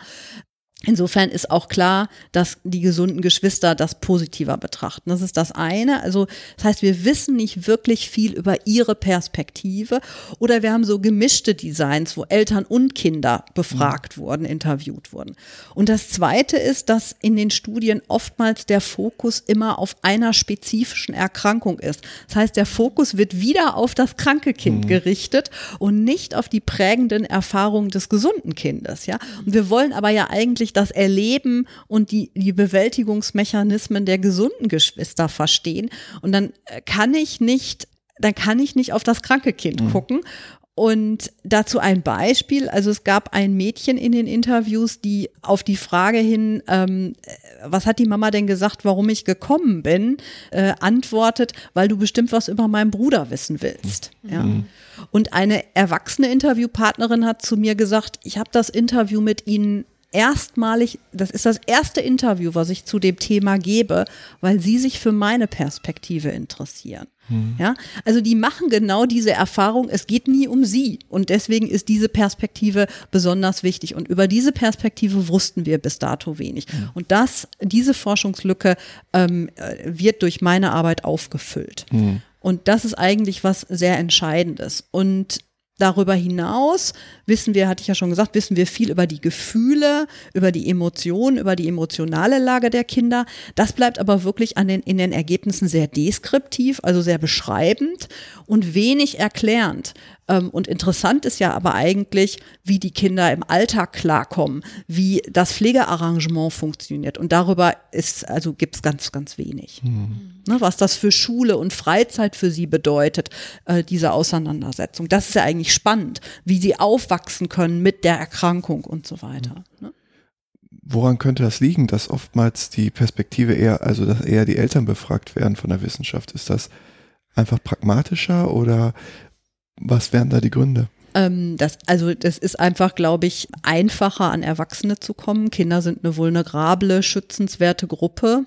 Insofern ist auch klar, dass die gesunden Geschwister das positiver betrachten. Das ist das eine. Also, das heißt, wir wissen nicht wirklich viel über ihre Perspektive oder wir haben so gemischte Designs, wo Eltern und Kinder befragt mhm. wurden, interviewt wurden. Und das zweite ist, dass in den Studien oftmals der Fokus immer auf einer spezifischen Erkrankung ist. Das heißt, der Fokus wird wieder auf das kranke Kind mhm. gerichtet und nicht auf die prägenden Erfahrungen des gesunden Kindes, ja. Und wir wollen aber ja eigentlich wirklich das Erleben und die, die Bewältigungsmechanismen der gesunden Geschwister verstehen. Und dann äh, kann ich nicht dann kann ich nicht auf das kranke Kind mhm. gucken. Und dazu ein Beispiel. Also es gab ein Mädchen in den Interviews, die auf die Frage hin, ähm, was hat die Mama denn gesagt, warum ich gekommen bin, äh, antwortet, weil du bestimmt was über meinen Bruder wissen willst. Mhm. Ja. Und eine erwachsene Interviewpartnerin hat zu mir gesagt, ich habe das Interview mit ihnen erstmalig, das ist das erste Interview, was ich zu dem Thema gebe, weil sie sich für meine Perspektive interessieren. Hm. Ja, also die machen genau diese Erfahrung. Es geht nie um sie und deswegen ist diese Perspektive besonders wichtig. Und über diese Perspektive wussten wir bis dato wenig. Hm. Und das, diese Forschungslücke ähm, wird durch meine Arbeit aufgefüllt. Hm. Und das ist eigentlich was sehr Entscheidendes. Und Darüber hinaus wissen wir, hatte ich ja schon gesagt, wissen wir viel über die Gefühle, über die Emotionen, über die emotionale Lage der Kinder. Das bleibt aber wirklich an den, in den Ergebnissen sehr deskriptiv, also sehr beschreibend und wenig erklärend. Ähm, und interessant ist ja aber eigentlich, wie die Kinder im Alltag klarkommen, wie das Pflegearrangement funktioniert. Und darüber ist, also gibt es ganz, ganz wenig. Mhm. Ne, was das für Schule und Freizeit für sie bedeutet, äh, diese Auseinandersetzung. Das ist ja eigentlich spannend, wie sie aufwachsen können mit der Erkrankung und so weiter. Mhm. Ne? Woran könnte das liegen, dass oftmals die Perspektive eher, also dass eher die Eltern befragt werden von der Wissenschaft? Ist das einfach pragmatischer oder was wären da die Gründe? Ähm, das, also das ist einfach, glaube ich, einfacher an Erwachsene zu kommen. Kinder sind eine vulnerable, schützenswerte Gruppe.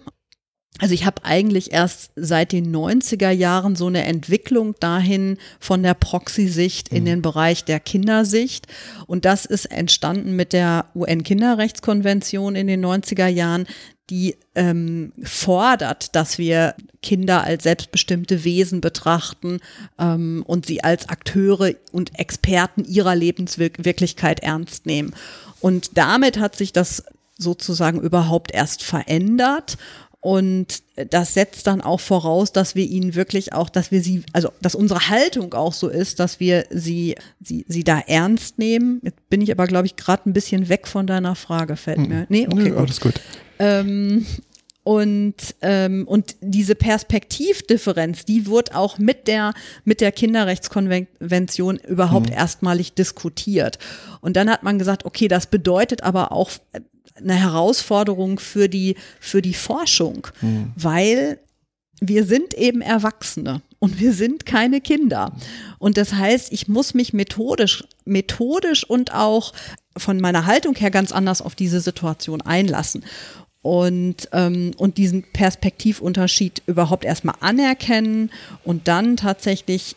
Also ich habe eigentlich erst seit den 90er Jahren so eine Entwicklung dahin von der Proxy-Sicht in mhm. den Bereich der Kindersicht. Und das ist entstanden mit der UN-Kinderrechtskonvention in den 90er Jahren, die ähm, fordert, dass wir Kinder als selbstbestimmte Wesen betrachten ähm, und sie als Akteure und Experten ihrer Lebenswirklichkeit ernst nehmen. Und damit hat sich das sozusagen überhaupt erst verändert. Und das setzt dann auch voraus, dass wir ihnen wirklich auch, dass wir sie, also dass unsere Haltung auch so ist, dass wir sie, sie, sie da ernst nehmen. Jetzt bin ich aber, glaube ich, gerade ein bisschen weg von deiner Frage, fällt hm. mir. Nee, okay. Nö, alles gut. Ähm, und, ähm, und diese Perspektivdifferenz, die wird auch mit der, mit der Kinderrechtskonvention überhaupt mhm. erstmalig diskutiert. Und dann hat man gesagt, okay, das bedeutet aber auch eine Herausforderung für die, für die Forschung, mhm. weil wir sind eben Erwachsene und wir sind keine Kinder. Und das heißt, ich muss mich methodisch, methodisch und auch von meiner Haltung her ganz anders auf diese Situation einlassen. und, ähm, und diesen Perspektivunterschied überhaupt erstmal anerkennen und dann tatsächlich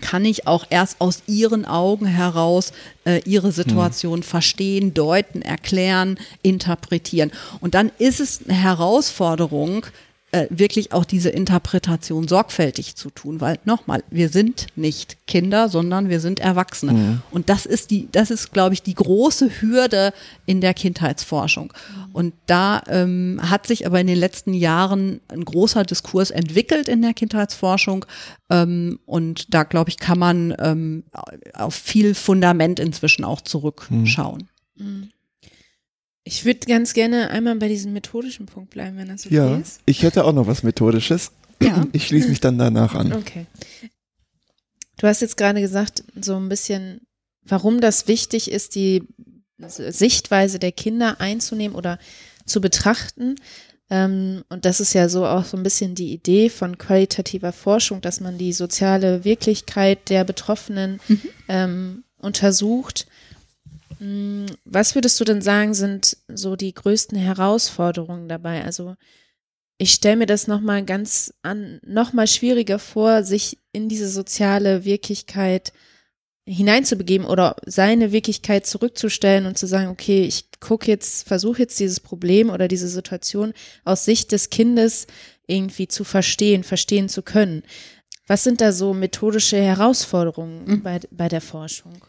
kann ich auch erst aus ihren Augen heraus äh, ihre Situation hm. verstehen, deuten, erklären, interpretieren. Und dann ist es eine Herausforderung, äh, wirklich auch diese Interpretation sorgfältig zu tun, weil nochmal, wir sind nicht Kinder, sondern wir sind Erwachsene. Mhm. Und das ist die, das ist, glaube ich, die große Hürde in der Kindheitsforschung. Und da ähm, hat sich aber in den letzten Jahren ein großer Diskurs entwickelt in der Kindheitsforschung. Ähm, und da, glaube ich, kann man ähm, auf viel Fundament inzwischen auch zurückschauen. Mhm. Ich würde ganz gerne einmal bei diesem methodischen Punkt bleiben, wenn das okay ja, ist. Ich hätte auch noch was Methodisches. Ja. Ich schließe mich dann danach an. Okay. Du hast jetzt gerade gesagt, so ein bisschen, warum das wichtig ist, die Sichtweise der Kinder einzunehmen oder zu betrachten. Ähm, und das ist ja so auch so ein bisschen die Idee von qualitativer Forschung, dass man die soziale Wirklichkeit der Betroffenen mhm. ähm, untersucht was würdest du denn sagen, sind so die größten Herausforderungen dabei? Also ich stelle mir das nochmal ganz an, nochmal schwieriger vor, sich in diese soziale Wirklichkeit hineinzubegeben oder seine Wirklichkeit zurückzustellen und zu sagen, okay, ich gucke jetzt, versuche jetzt dieses Problem oder diese Situation aus Sicht des Kindes irgendwie zu verstehen, verstehen zu können. Was sind da so methodische Herausforderungen mhm. bei, bei der Forschung?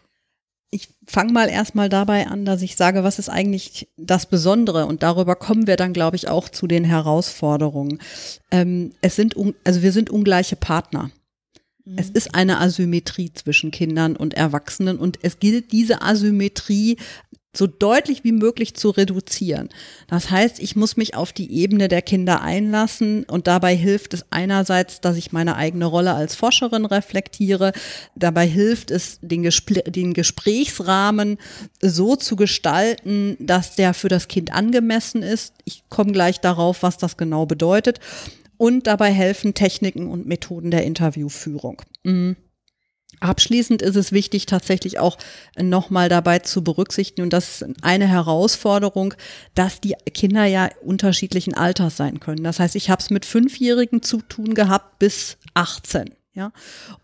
Ich fange mal erstmal dabei an, dass ich sage, was ist eigentlich das Besondere? Und darüber kommen wir dann, glaube ich, auch zu den Herausforderungen. Ähm, es sind, also wir sind ungleiche Partner. Mhm. Es ist eine Asymmetrie zwischen Kindern und Erwachsenen und es gilt, diese Asymmetrie so deutlich wie möglich zu reduzieren. Das heißt, ich muss mich auf die Ebene der Kinder einlassen und dabei hilft es einerseits, dass ich meine eigene Rolle als Forscherin reflektiere. Dabei hilft es, den, Gespr den Gesprächsrahmen so zu gestalten, dass der für das Kind angemessen ist. Ich komme gleich darauf, was das genau bedeutet. Und dabei helfen Techniken und Methoden der Interviewführung. Mhm. Abschließend ist es wichtig, tatsächlich auch nochmal dabei zu berücksichtigen, und das ist eine Herausforderung, dass die Kinder ja unterschiedlichen Alters sein können. Das heißt, ich habe es mit Fünfjährigen zu tun gehabt bis 18. Ja,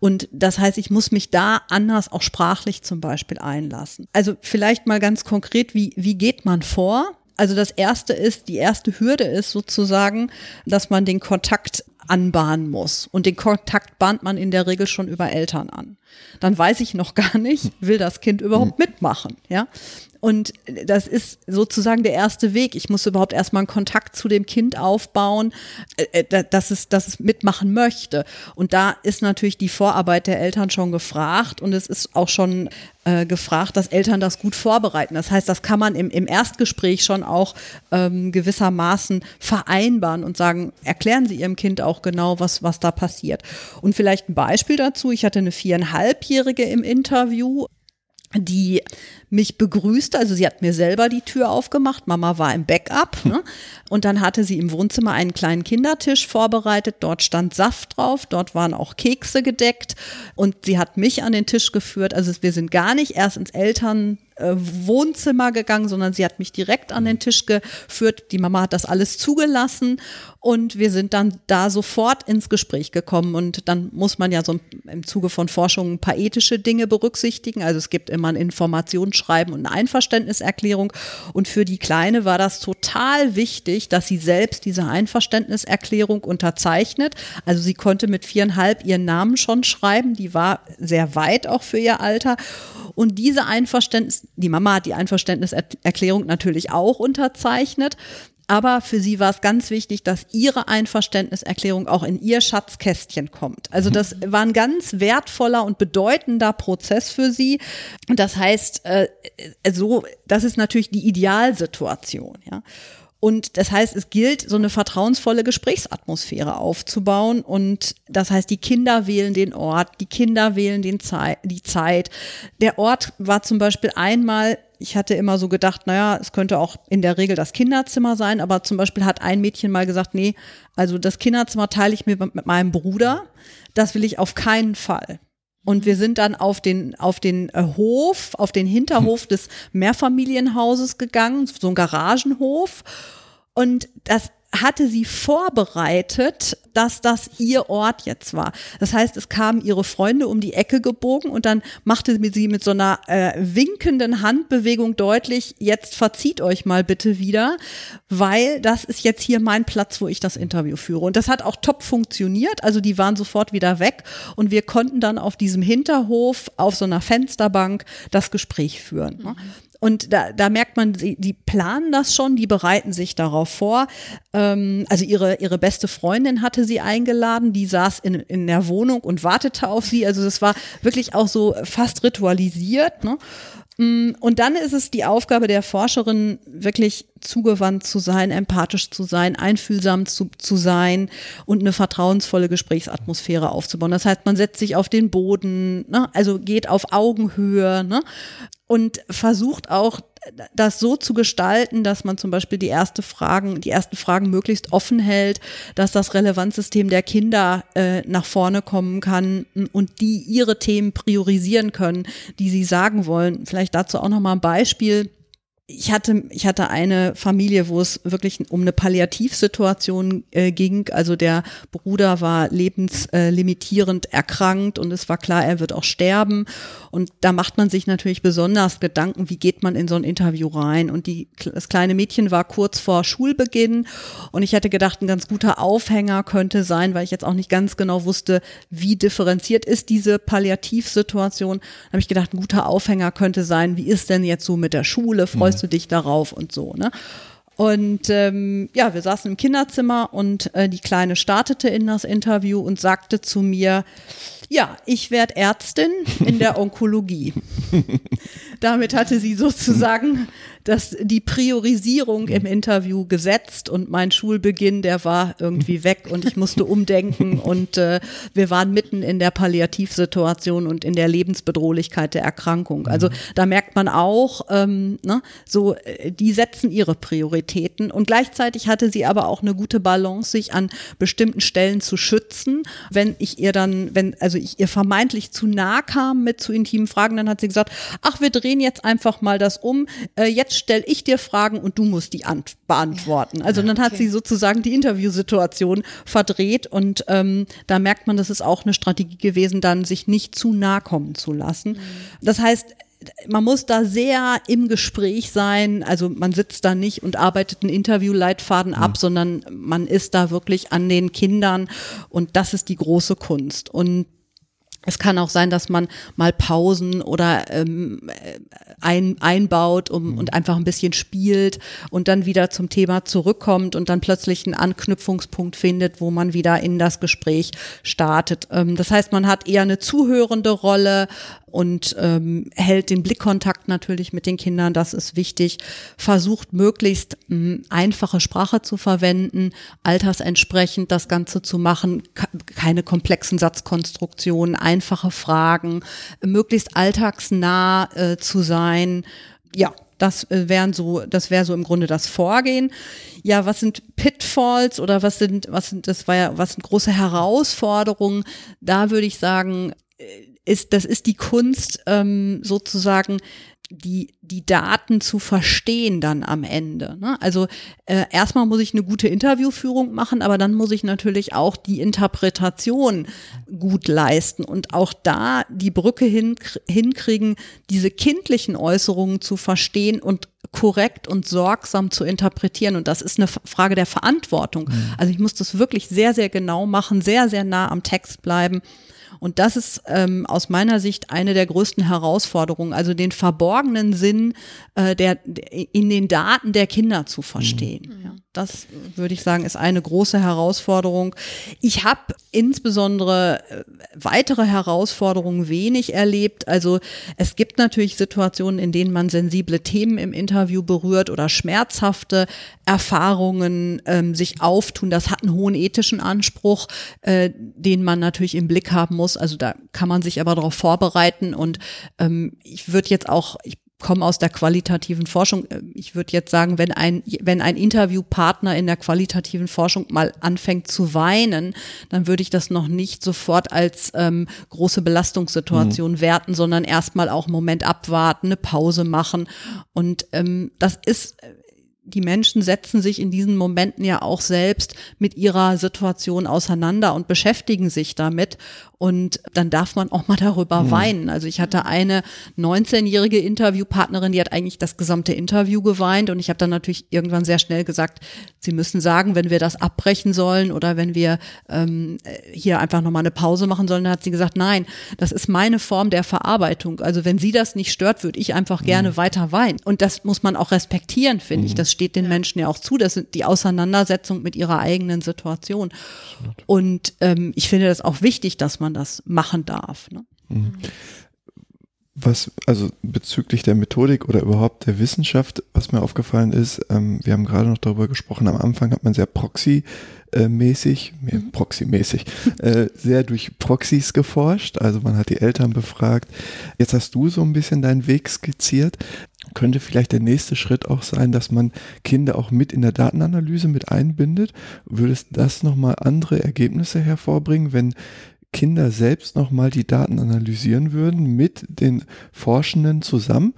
und das heißt, ich muss mich da anders auch sprachlich zum Beispiel einlassen. Also vielleicht mal ganz konkret, wie, wie geht man vor? Also das erste ist, die erste Hürde ist sozusagen, dass man den Kontakt anbahnen muss. Und den Kontakt bahnt man in der Regel schon über Eltern an. Dann weiß ich noch gar nicht, will das Kind überhaupt hm. mitmachen, ja? Und das ist sozusagen der erste Weg. Ich muss überhaupt erstmal einen Kontakt zu dem Kind aufbauen, äh, äh, dass es, dass es mitmachen möchte. Und da ist natürlich die Vorarbeit der Eltern schon gefragt und es ist auch schon äh, gefragt, dass Eltern das gut vorbereiten. Das heißt, das kann man im, im Erstgespräch schon auch ähm, gewissermaßen vereinbaren und sagen, erklären Sie Ihrem Kind auch genau, was, was da passiert. Und vielleicht ein Beispiel dazu. Ich hatte eine viereinhalbjährige im Interview die mich begrüßte. Also sie hat mir selber die Tür aufgemacht. Mama war im Backup. Ne? Und dann hatte sie im Wohnzimmer einen kleinen Kindertisch vorbereitet. Dort stand Saft drauf. Dort waren auch Kekse gedeckt. Und sie hat mich an den Tisch geführt. Also wir sind gar nicht erst ins Eltern äh, Wohnzimmer gegangen, sondern sie hat mich direkt an den Tisch geführt. Die Mama hat das alles zugelassen und wir sind dann da sofort ins Gespräch gekommen. Und dann muss man ja so im Zuge von Forschung ein paar ethische Dinge berücksichtigen. Also es gibt immer ein Informationsschreiben und eine Einverständniserklärung. Und für die Kleine war das total wichtig, dass sie selbst diese Einverständniserklärung unterzeichnet. Also sie konnte mit viereinhalb ihren Namen schon schreiben. Die war sehr weit auch für ihr Alter. Und diese Einverständnis, die Mama hat die Einverständniserklärung natürlich auch unterzeichnet. Aber für sie war es ganz wichtig, dass ihre Einverständniserklärung auch in ihr Schatzkästchen kommt. Also das war ein ganz wertvoller und bedeutender Prozess für sie. Das heißt, äh, so, das ist natürlich die Idealsituation, ja. Und das heißt, es gilt, so eine vertrauensvolle Gesprächsatmosphäre aufzubauen. Und das heißt, die Kinder wählen den Ort, die Kinder wählen den Zei die Zeit. Der Ort war zum Beispiel einmal, ich hatte immer so gedacht, naja, es könnte auch in der Regel das Kinderzimmer sein, aber zum Beispiel hat ein Mädchen mal gesagt, nee, also das Kinderzimmer teile ich mir mit meinem Bruder. Das will ich auf keinen Fall. Und wir sind dann auf den, auf den äh, Hof, auf den Hinterhof des Mehrfamilienhauses gegangen, so ein Garagenhof. Und das hatte sie vorbereitet, dass das ihr Ort jetzt war. Das heißt, es kamen ihre Freunde um die Ecke gebogen und dann machte sie mit so einer äh, winkenden Handbewegung deutlich, jetzt verzieht euch mal bitte wieder, weil das ist jetzt hier mein Platz, wo ich das Interview führe. Und das hat auch top funktioniert. Also die waren sofort wieder weg und wir konnten dann auf diesem Hinterhof auf so einer Fensterbank das Gespräch führen. Mhm. Und da, da merkt man, die, die planen das schon, die bereiten sich darauf vor. Ähm, also ihre, ihre beste Freundin hatte sie eingeladen, die saß in, in der Wohnung und wartete auf sie. Also das war wirklich auch so fast ritualisiert. Ne? Mm, und dann ist es die Aufgabe der Forscherin, wirklich zugewandt zu sein, empathisch zu sein, einfühlsam zu, zu sein und eine vertrauensvolle Gesprächsatmosphäre aufzubauen. Das heißt, man setzt sich auf den Boden, ne? also geht auf Augenhöhe ne? und versucht auch das so zu gestalten, dass man zum Beispiel die erste Fragen, die ersten Fragen möglichst offen hält, dass das Relevanzsystem der Kinder äh, nach vorne kommen kann und die ihre Themen priorisieren können, die sie sagen wollen. Vielleicht dazu auch noch mal ein Beispiel ich hatte, ich hatte eine Familie, wo es wirklich um eine Palliativsituation äh, ging. Also der Bruder war lebenslimitierend äh, erkrankt und es war klar, er wird auch sterben. Und da macht man sich natürlich besonders Gedanken, wie geht man in so ein Interview rein. Und die, das kleine Mädchen war kurz vor Schulbeginn und ich hätte gedacht, ein ganz guter Aufhänger könnte sein, weil ich jetzt auch nicht ganz genau wusste, wie differenziert ist diese Palliativsituation. Da habe ich gedacht, ein guter Aufhänger könnte sein, wie ist denn jetzt so mit der Schule? Freust du dich darauf und so, ne? Und ähm, ja, wir saßen im Kinderzimmer und äh, die Kleine startete in das Interview und sagte zu mir, ja, ich werde Ärztin in der Onkologie. Damit hatte sie sozusagen dass die Priorisierung im Interview gesetzt und mein Schulbeginn, der war irgendwie weg und ich musste umdenken und äh, wir waren mitten in der Palliativsituation und in der Lebensbedrohlichkeit der Erkrankung. Also mhm. da merkt man auch, ähm, ne, so äh, die setzen ihre Prioritäten und gleichzeitig hatte sie aber auch eine gute Balance, sich an bestimmten Stellen zu schützen. Wenn ich ihr dann, wenn also ich ihr vermeintlich zu nah kam mit zu intimen Fragen, dann hat sie gesagt, ach, wir drehen jetzt einfach mal das um. Äh, jetzt jetzt stelle ich dir Fragen und du musst die beantworten. Also dann hat sie sozusagen die Interviewsituation verdreht und ähm, da merkt man, das ist auch eine Strategie gewesen, dann sich nicht zu nah kommen zu lassen. Mhm. Das heißt, man muss da sehr im Gespräch sein. Also man sitzt da nicht und arbeitet einen Interviewleitfaden ab, mhm. sondern man ist da wirklich an den Kindern und das ist die große Kunst. Und es kann auch sein, dass man mal Pausen oder ähm, ein, einbaut um, mhm. und einfach ein bisschen spielt und dann wieder zum Thema zurückkommt und dann plötzlich einen Anknüpfungspunkt findet, wo man wieder in das Gespräch startet. Ähm, das heißt, man hat eher eine zuhörende Rolle und ähm, hält den Blickkontakt natürlich mit den Kindern, das ist wichtig, versucht möglichst mh, einfache Sprache zu verwenden, altersentsprechend das Ganze zu machen, keine komplexen Satzkonstruktionen, einfache Fragen, möglichst alltagsnah äh, zu sein. Ja, das äh, wären so, das wäre so im Grunde das Vorgehen. Ja, was sind Pitfalls oder was sind, was sind, das war ja, was sind große Herausforderungen? Da würde ich sagen, äh, ist, das ist die Kunst, ähm, sozusagen die, die Daten zu verstehen dann am Ende. Ne? Also äh, erstmal muss ich eine gute Interviewführung machen, aber dann muss ich natürlich auch die Interpretation gut leisten und auch da die Brücke hin, hinkriegen, diese kindlichen Äußerungen zu verstehen und korrekt und sorgsam zu interpretieren. Und das ist eine Frage der Verantwortung. Mhm. Also ich muss das wirklich sehr, sehr genau machen, sehr, sehr nah am Text bleiben. Und das ist ähm, aus meiner Sicht eine der größten Herausforderungen, also den verborgenen Sinn äh, der, in den Daten der Kinder zu verstehen. Mhm. Ja, das würde ich sagen, ist eine große Herausforderung. Ich habe insbesondere äh, weitere Herausforderungen wenig erlebt. Also es gibt natürlich Situationen, in denen man sensible Themen im Interview berührt oder schmerzhafte Erfahrungen ähm, sich auftun. Das hat einen hohen ethischen Anspruch, äh, den man natürlich im Blick haben muss. Also da kann man sich aber darauf vorbereiten und ähm, ich würde jetzt auch, ich komme aus der qualitativen Forschung. Äh, ich würde jetzt sagen, wenn ein, wenn ein Interviewpartner in der qualitativen Forschung mal anfängt zu weinen, dann würde ich das noch nicht sofort als ähm, große Belastungssituation mhm. werten, sondern erstmal auch einen Moment abwarten, eine Pause machen. Und ähm, das ist die Menschen setzen sich in diesen Momenten ja auch selbst mit ihrer Situation auseinander und beschäftigen sich damit. Und dann darf man auch mal darüber mhm. weinen. Also ich hatte eine 19-jährige Interviewpartnerin, die hat eigentlich das gesamte Interview geweint. Und ich habe dann natürlich irgendwann sehr schnell gesagt, sie müssen sagen, wenn wir das abbrechen sollen oder wenn wir ähm, hier einfach nochmal eine Pause machen sollen. Dann hat sie gesagt, nein, das ist meine Form der Verarbeitung. Also wenn sie das nicht stört, würde ich einfach gerne mhm. weiter weinen. Und das muss man auch respektieren, finde mhm. ich. Das steht den Menschen ja auch zu. Das sind die Auseinandersetzung mit ihrer eigenen Situation. Und ähm, ich finde das auch wichtig, dass man das machen darf. Ne? Mhm. Was, also bezüglich der Methodik oder überhaupt der Wissenschaft, was mir aufgefallen ist, ähm, wir haben gerade noch darüber gesprochen, am Anfang hat man sehr Proxy-mäßig, äh, mhm. Proxy-mäßig, äh, sehr durch Proxys geforscht, also man hat die Eltern befragt. Jetzt hast du so ein bisschen deinen Weg skizziert. Könnte vielleicht der nächste Schritt auch sein, dass man Kinder auch mit in der Datenanalyse mit einbindet? Würdest das nochmal andere Ergebnisse hervorbringen, wenn Kinder selbst nochmal die Daten analysieren würden mit den Forschenden zusammen.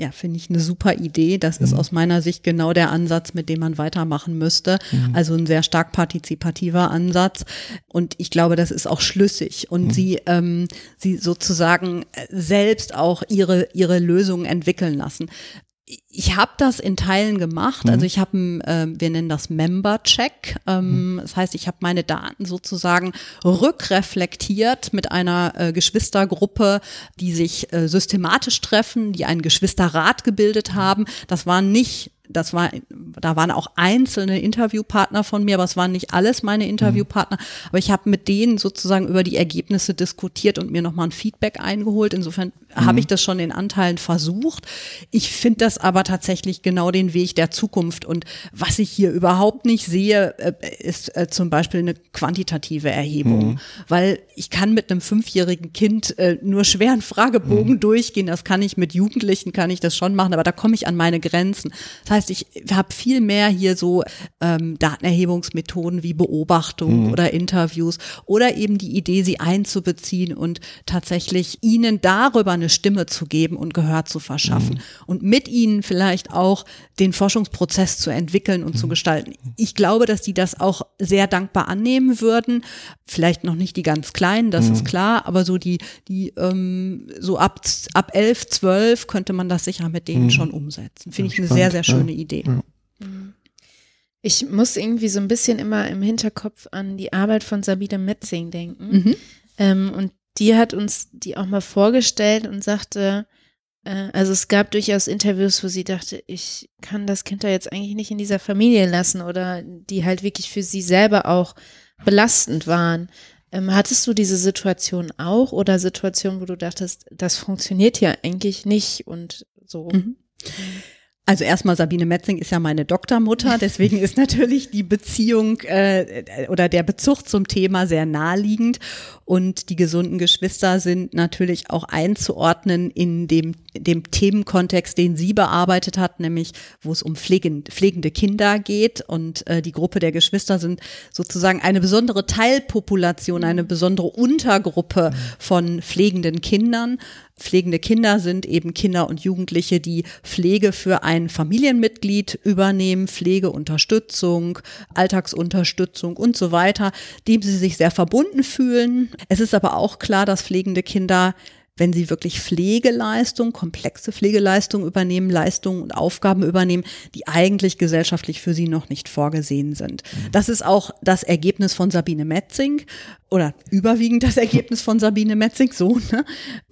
Ja, finde ich eine super Idee. Das mhm. ist aus meiner Sicht genau der Ansatz, mit dem man weitermachen müsste. Mhm. Also ein sehr stark partizipativer Ansatz. Und ich glaube, das ist auch schlüssig. Und mhm. sie, ähm, sie sozusagen selbst auch ihre, ihre Lösungen entwickeln lassen ich habe das in Teilen gemacht. Mhm. Also ich habe, äh, wir nennen das Member-Check. Ähm, mhm. Das heißt, ich habe meine Daten sozusagen rückreflektiert mit einer äh, Geschwistergruppe, die sich äh, systematisch treffen, die einen Geschwisterrat gebildet haben. Das waren nicht das war, da waren auch einzelne Interviewpartner von mir, aber es waren nicht alles meine Interviewpartner. Mhm. Aber ich habe mit denen sozusagen über die Ergebnisse diskutiert und mir nochmal ein Feedback eingeholt. Insofern mhm. habe ich das schon in Anteilen versucht. Ich finde das aber tatsächlich genau den Weg der Zukunft. Und was ich hier überhaupt nicht sehe, äh, ist äh, zum Beispiel eine quantitative Erhebung. Mhm. Weil ich kann mit einem fünfjährigen Kind äh, nur schweren Fragebogen mhm. durchgehen. Das kann ich mit Jugendlichen, kann ich das schon machen, aber da komme ich an meine Grenzen. Das heißt, heißt, ich habe viel mehr hier so ähm, Datenerhebungsmethoden wie Beobachtung mhm. oder Interviews oder eben die Idee, sie einzubeziehen und tatsächlich ihnen darüber eine Stimme zu geben und Gehör zu verschaffen mhm. und mit ihnen vielleicht auch den Forschungsprozess zu entwickeln und mhm. zu gestalten. Ich glaube, dass die das auch sehr dankbar annehmen würden. Vielleicht noch nicht die ganz Kleinen, das ist mhm. klar, aber so die, die ähm, so ab, ab elf, zwölf könnte man das sicher mit denen mhm. schon umsetzen. Finde ja, ich eine sehr, sehr schöne eine Idee. Ja. Mhm. Ich muss irgendwie so ein bisschen immer im Hinterkopf an die Arbeit von Sabine Metzing denken. Mhm. Ähm, und die hat uns die auch mal vorgestellt und sagte, äh, also es gab durchaus Interviews, wo sie dachte, ich kann das Kind da jetzt eigentlich nicht in dieser Familie lassen oder die halt wirklich für sie selber auch belastend waren. Ähm, hattest du diese Situation auch oder Situationen, wo du dachtest, das funktioniert ja eigentlich nicht und so? Mhm. Also erstmal Sabine Metzing ist ja meine Doktormutter, deswegen ist natürlich die Beziehung äh, oder der Bezug zum Thema sehr naheliegend. Und die gesunden Geschwister sind natürlich auch einzuordnen in dem, dem Themenkontext, den sie bearbeitet hat, nämlich wo es um pflegend, pflegende Kinder geht und äh, die Gruppe der Geschwister sind sozusagen eine besondere Teilpopulation, eine besondere Untergruppe von pflegenden Kindern. Pflegende Kinder sind eben Kinder und Jugendliche, die Pflege für ein Familienmitglied übernehmen, Pflegeunterstützung, Alltagsunterstützung und so weiter, dem sie sich sehr verbunden fühlen. Es ist aber auch klar, dass pflegende Kinder wenn sie wirklich Pflegeleistung, komplexe Pflegeleistung übernehmen, Leistungen und Aufgaben übernehmen, die eigentlich gesellschaftlich für sie noch nicht vorgesehen sind. Mhm. Das ist auch das Ergebnis von Sabine Metzing oder überwiegend das Ergebnis von Sabine Metzing, so. Ne?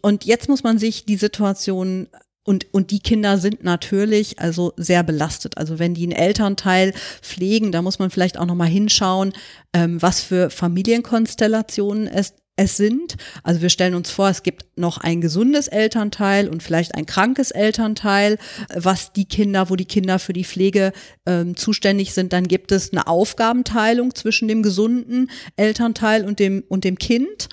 Und jetzt muss man sich die Situation und, und die Kinder sind natürlich also sehr belastet. Also wenn die einen Elternteil pflegen, da muss man vielleicht auch nochmal hinschauen, ähm, was für Familienkonstellationen es es sind. Also wir stellen uns vor, es gibt noch ein gesundes Elternteil und vielleicht ein krankes Elternteil, was die Kinder, wo die Kinder für die Pflege ähm, zuständig sind. Dann gibt es eine Aufgabenteilung zwischen dem gesunden Elternteil und dem, und dem Kind.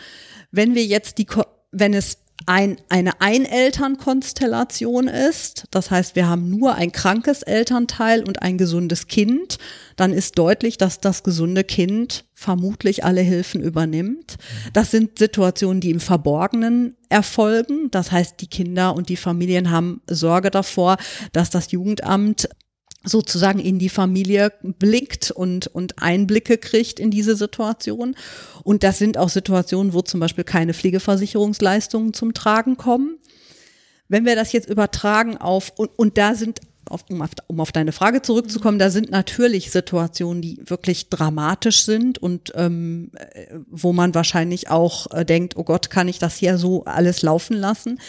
Wenn wir jetzt die, wenn es ein, eine Einelternkonstellation ist, das heißt, wir haben nur ein krankes Elternteil und ein gesundes Kind, dann ist deutlich, dass das gesunde Kind vermutlich alle Hilfen übernimmt. Das sind Situationen, die im Verborgenen erfolgen. Das heißt, die Kinder und die Familien haben Sorge davor, dass das Jugendamt sozusagen in die Familie blickt und, und Einblicke kriegt in diese Situation. Und das sind auch Situationen, wo zum Beispiel keine Pflegeversicherungsleistungen zum Tragen kommen. Wenn wir das jetzt übertragen auf, und, und da sind, auf, um, auf, um auf deine Frage zurückzukommen, da sind natürlich Situationen, die wirklich dramatisch sind und ähm, wo man wahrscheinlich auch äh, denkt, oh Gott, kann ich das hier so alles laufen lassen?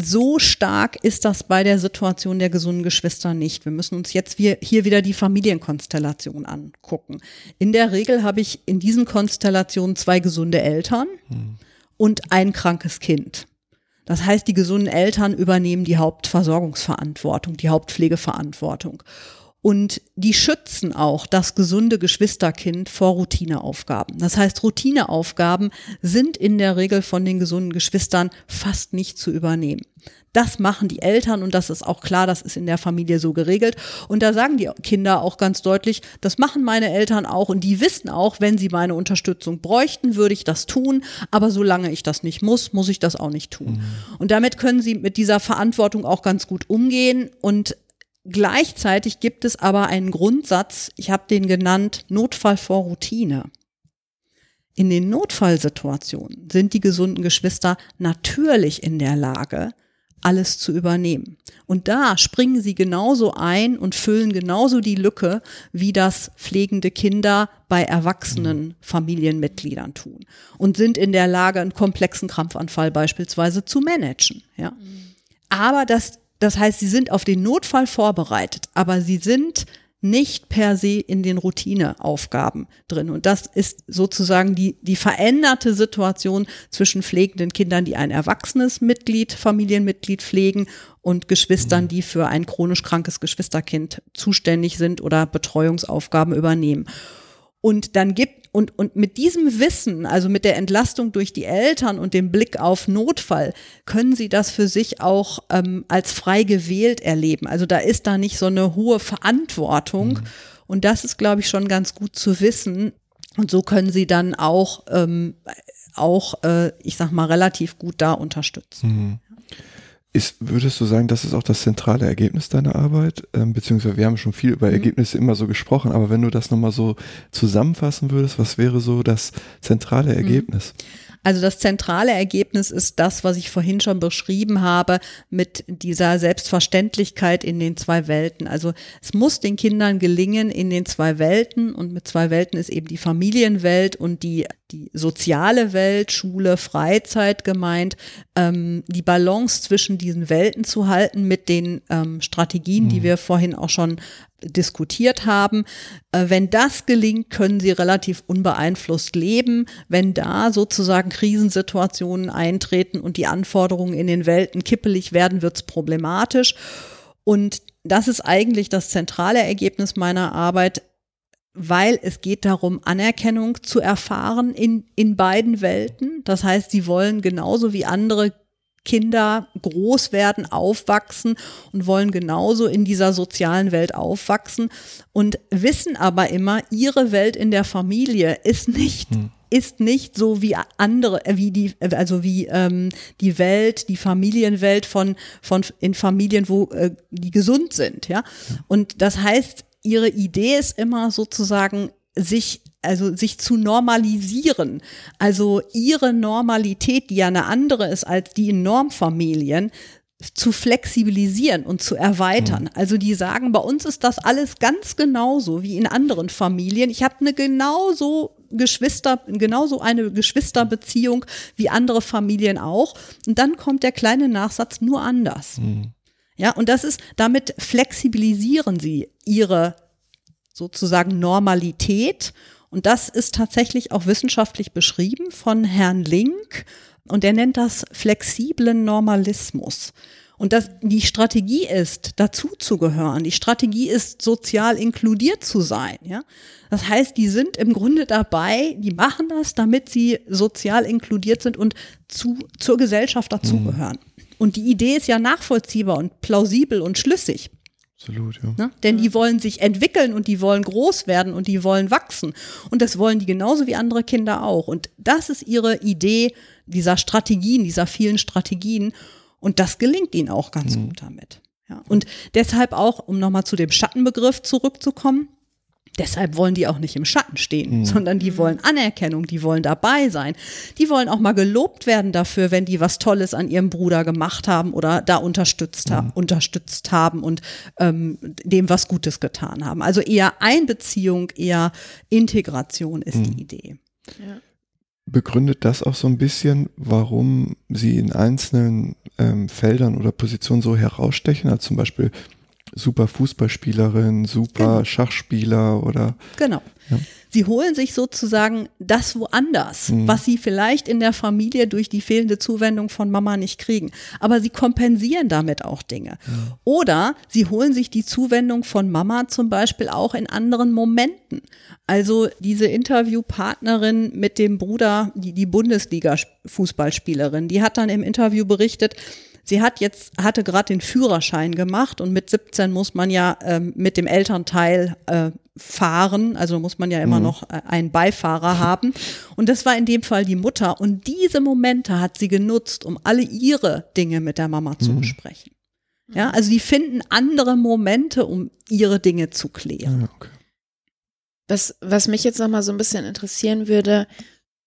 So stark ist das bei der Situation der gesunden Geschwister nicht. Wir müssen uns jetzt hier wieder die Familienkonstellation angucken. In der Regel habe ich in diesen Konstellationen zwei gesunde Eltern hm. und ein krankes Kind. Das heißt, die gesunden Eltern übernehmen die Hauptversorgungsverantwortung, die Hauptpflegeverantwortung. Und die schützen auch das gesunde Geschwisterkind vor Routineaufgaben. Das heißt, Routineaufgaben sind in der Regel von den gesunden Geschwistern fast nicht zu übernehmen. Das machen die Eltern und das ist auch klar, das ist in der Familie so geregelt. Und da sagen die Kinder auch ganz deutlich, das machen meine Eltern auch und die wissen auch, wenn sie meine Unterstützung bräuchten, würde ich das tun. Aber solange ich das nicht muss, muss ich das auch nicht tun. Mhm. Und damit können sie mit dieser Verantwortung auch ganz gut umgehen und Gleichzeitig gibt es aber einen Grundsatz, ich habe den genannt Notfall vor Routine. In den Notfallsituationen sind die gesunden Geschwister natürlich in der Lage, alles zu übernehmen. Und da springen sie genauso ein und füllen genauso die Lücke, wie das pflegende Kinder bei erwachsenen Familienmitgliedern tun. Und sind in der Lage, einen komplexen Krampfanfall beispielsweise zu managen. Ja. Aber das das heißt, sie sind auf den Notfall vorbereitet, aber sie sind nicht per se in den Routineaufgaben drin. Und das ist sozusagen die, die veränderte Situation zwischen pflegenden Kindern, die ein erwachsenes Mitglied, Familienmitglied pflegen und Geschwistern, mhm. die für ein chronisch krankes Geschwisterkind zuständig sind oder Betreuungsaufgaben übernehmen. Und dann gibt, und, und mit diesem Wissen, also mit der Entlastung durch die Eltern und dem Blick auf Notfall, können sie das für sich auch ähm, als frei gewählt erleben. Also da ist da nicht so eine hohe Verantwortung. Mhm. Und das ist, glaube ich, schon ganz gut zu wissen. Und so können sie dann auch, ähm, auch äh, ich sag mal, relativ gut da unterstützen. Mhm. Ist, würdest du sagen, das ist auch das zentrale Ergebnis deiner Arbeit? Ähm, beziehungsweise wir haben schon viel über mhm. Ergebnisse immer so gesprochen, aber wenn du das nochmal so zusammenfassen würdest, was wäre so das zentrale mhm. Ergebnis? Mhm. Also das zentrale Ergebnis ist das, was ich vorhin schon beschrieben habe mit dieser Selbstverständlichkeit in den zwei Welten. Also es muss den Kindern gelingen in den zwei Welten und mit zwei Welten ist eben die Familienwelt und die, die soziale Welt, Schule, Freizeit gemeint, ähm, die Balance zwischen diesen Welten zu halten mit den ähm, Strategien, mhm. die wir vorhin auch schon diskutiert haben. Äh, wenn das gelingt, können sie relativ unbeeinflusst leben. Wenn da sozusagen Krisensituationen eintreten und die Anforderungen in den Welten kippelig werden, wird es problematisch. Und das ist eigentlich das zentrale Ergebnis meiner Arbeit, weil es geht darum, Anerkennung zu erfahren in, in beiden Welten. Das heißt, sie wollen genauso wie andere Kinder groß werden, aufwachsen und wollen genauso in dieser sozialen Welt aufwachsen und wissen aber immer, ihre Welt in der Familie ist nicht hm ist nicht so wie andere, äh, wie die, also wie ähm, die Welt, die Familienwelt von, von in Familien, wo äh, die gesund sind, ja. Und das heißt, ihre Idee ist immer sozusagen, sich also sich zu normalisieren, also ihre Normalität, die ja eine andere ist als die in Normfamilien, zu flexibilisieren und zu erweitern. Mhm. Also die sagen, bei uns ist das alles ganz genauso wie in anderen Familien. Ich habe eine genauso Geschwister, genauso eine Geschwisterbeziehung wie andere Familien auch. Und dann kommt der kleine Nachsatz nur anders. Mhm. Ja, und das ist, damit flexibilisieren sie ihre sozusagen Normalität und das ist tatsächlich auch wissenschaftlich beschrieben von Herrn Link und er nennt das flexiblen Normalismus. Und das, die Strategie ist, dazu zu gehören. Die Strategie ist, sozial inkludiert zu sein. Ja? Das heißt, die sind im Grunde dabei, die machen das, damit sie sozial inkludiert sind und zu, zur Gesellschaft dazugehören. Mhm. Und die Idee ist ja nachvollziehbar und plausibel und schlüssig. Absolut, ja. Ne? Denn die wollen sich entwickeln und die wollen groß werden und die wollen wachsen. Und das wollen die genauso wie andere Kinder auch. Und das ist ihre Idee dieser Strategien, dieser vielen Strategien. Und das gelingt ihnen auch ganz mhm. gut damit. Ja. Und deshalb auch, um nochmal zu dem Schattenbegriff zurückzukommen, Deshalb wollen die auch nicht im Schatten stehen, mhm. sondern die wollen Anerkennung, die wollen dabei sein. Die wollen auch mal gelobt werden dafür, wenn die was Tolles an ihrem Bruder gemacht haben oder da unterstützt, mhm. haben, unterstützt haben und ähm, dem was Gutes getan haben. Also eher Einbeziehung, eher Integration ist mhm. die Idee. Ja. Begründet das auch so ein bisschen, warum Sie in einzelnen ähm, Feldern oder Positionen so herausstechen, als zum Beispiel super Fußballspielerin, super genau. Schachspieler oder. Genau. Ja. Sie holen sich sozusagen das woanders, mhm. was sie vielleicht in der Familie durch die fehlende Zuwendung von Mama nicht kriegen. Aber sie kompensieren damit auch Dinge. Ja. Oder sie holen sich die Zuwendung von Mama zum Beispiel auch in anderen Momenten. Also diese Interviewpartnerin mit dem Bruder, die, die Bundesliga-Fußballspielerin, die hat dann im Interview berichtet, Sie hat jetzt, hatte gerade den Führerschein gemacht und mit 17 muss man ja ähm, mit dem Elternteil äh, fahren, also muss man ja immer mhm. noch äh, einen Beifahrer haben. Und das war in dem Fall die Mutter. Und diese Momente hat sie genutzt, um alle ihre Dinge mit der Mama zu mhm. besprechen. Ja, also die finden andere Momente, um ihre Dinge zu klären. Ja, okay. Was, was mich jetzt nochmal so ein bisschen interessieren würde,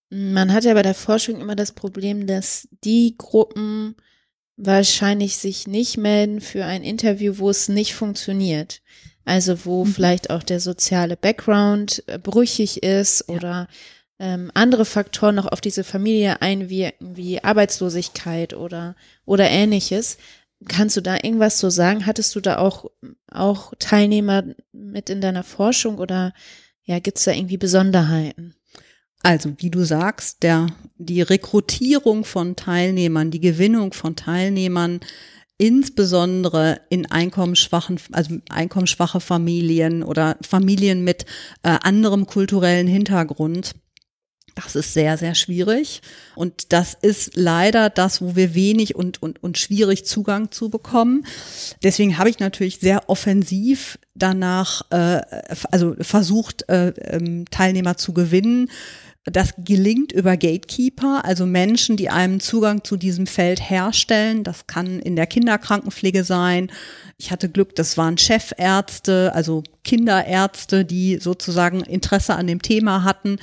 man hat ja bei der Forschung immer das Problem, dass die Gruppen, wahrscheinlich sich nicht melden für ein Interview, wo es nicht funktioniert. Also wo mhm. vielleicht auch der soziale Background äh, brüchig ist ja. oder ähm, andere Faktoren noch auf diese Familie einwirken, wie Arbeitslosigkeit oder, oder ähnliches. Kannst du da irgendwas so sagen? Hattest du da auch, auch Teilnehmer mit in deiner Forschung oder ja, gibt's da irgendwie Besonderheiten? Also, wie du sagst, der, die Rekrutierung von Teilnehmern, die Gewinnung von Teilnehmern, insbesondere in einkommensschwachen, also einkommensschwache Familien oder Familien mit äh, anderem kulturellen Hintergrund, das ist sehr, sehr schwierig. Und das ist leider das, wo wir wenig und, und, und schwierig Zugang zu bekommen. Deswegen habe ich natürlich sehr offensiv danach, äh, also versucht, äh, ähm, Teilnehmer zu gewinnen das gelingt über Gatekeeper, also Menschen, die einem Zugang zu diesem Feld herstellen. Das kann in der Kinderkrankenpflege sein. Ich hatte Glück, das waren Chefärzte, also Kinderärzte, die sozusagen Interesse an dem Thema hatten.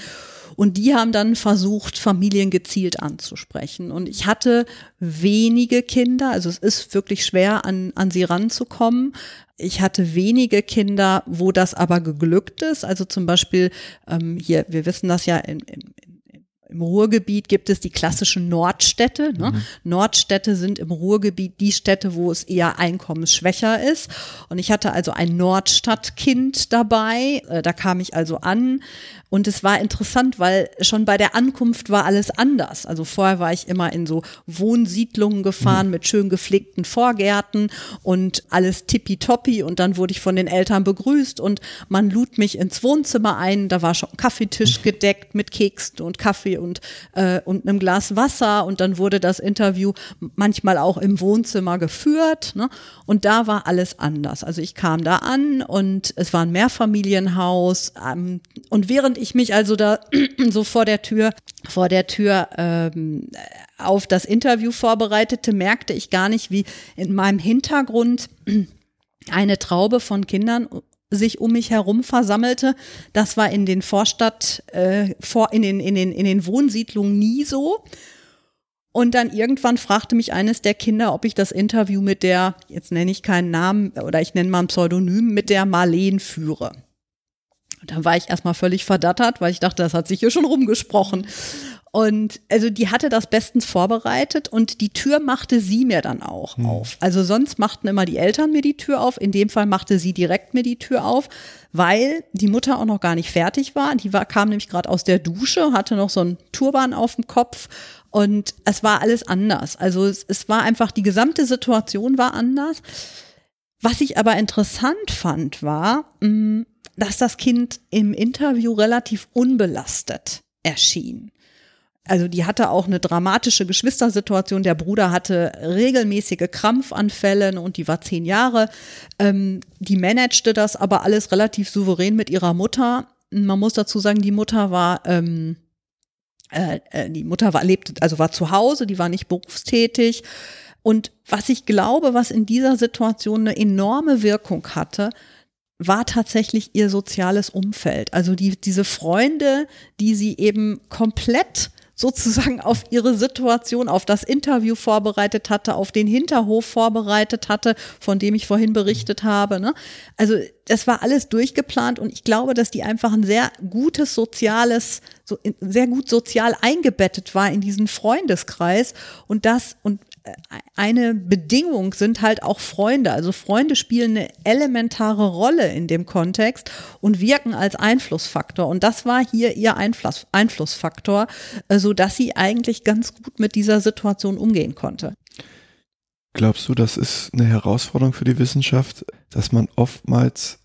Und die haben dann versucht, Familien gezielt anzusprechen. Und ich hatte wenige Kinder, also es ist wirklich schwer, an, an sie ranzukommen. Ich hatte wenige Kinder, wo das aber geglückt ist. Also zum Beispiel ähm, hier, wir wissen das ja in, in, im Ruhrgebiet gibt es die klassischen Nordstädte. Ne? Mhm. Nordstädte sind im Ruhrgebiet die Städte, wo es eher einkommensschwächer ist. Und ich hatte also ein Nordstadtkind dabei. Äh, da kam ich also an. Und es war interessant, weil schon bei der Ankunft war alles anders. Also vorher war ich immer in so Wohnsiedlungen gefahren mhm. mit schön gepflegten Vorgärten und alles tippitoppi. Und dann wurde ich von den Eltern begrüßt und man lud mich ins Wohnzimmer ein. Da war schon ein Kaffeetisch mhm. gedeckt mit Keksen und Kaffee und, äh, und einem Glas Wasser und dann wurde das Interview manchmal auch im Wohnzimmer geführt. Ne? Und da war alles anders. Also ich kam da an und es war ein Mehrfamilienhaus ähm, und während ich mich also da so vor der Tür, vor der Tür ähm, auf das Interview vorbereitete, merkte ich gar nicht, wie in meinem Hintergrund eine Traube von Kindern sich um mich herum versammelte. Das war in den Vorstadt, äh, vor, in, den, in, den, in den Wohnsiedlungen nie so. Und dann irgendwann fragte mich eines der Kinder, ob ich das Interview mit der, jetzt nenne ich keinen Namen oder ich nenne mal ein Pseudonym, mit der Marleen führe. Und dann war ich erstmal völlig verdattert, weil ich dachte, das hat sich hier schon rumgesprochen. Und also die hatte das bestens vorbereitet und die Tür machte sie mir dann auch hm. auf. Also sonst machten immer die Eltern mir die Tür auf. In dem Fall machte sie direkt mir die Tür auf, weil die Mutter auch noch gar nicht fertig war. Die war, kam nämlich gerade aus der Dusche, hatte noch so einen Turban auf dem Kopf und es war alles anders. Also es, es war einfach, die gesamte Situation war anders. Was ich aber interessant fand, war, mm, dass das Kind im Interview relativ unbelastet erschien also die hatte auch eine dramatische Geschwistersituation. Der Bruder hatte regelmäßige Krampfanfälle und die war zehn Jahre. Ähm, die managte das aber alles relativ souverän mit ihrer Mutter. Man muss dazu sagen, die Mutter war ähm, äh, äh die Mutter war lebt also war zu Hause, die war nicht berufstätig Und was ich glaube, was in dieser Situation eine enorme Wirkung hatte, war tatsächlich ihr soziales Umfeld. Also die, diese Freunde, die sie eben komplett sozusagen auf ihre Situation, auf das Interview vorbereitet hatte, auf den Hinterhof vorbereitet hatte, von dem ich vorhin berichtet habe. Ne? Also das war alles durchgeplant und ich glaube, dass die einfach ein sehr gutes soziales, so, sehr gut sozial eingebettet war in diesen Freundeskreis und das und eine Bedingung sind halt auch Freunde. Also Freunde spielen eine elementare Rolle in dem Kontext und wirken als Einflussfaktor. Und das war hier ihr Einfluss, Einflussfaktor, äh, so dass sie eigentlich ganz gut mit dieser Situation umgehen konnte. Glaubst du, das ist eine Herausforderung für die Wissenschaft, dass man oftmals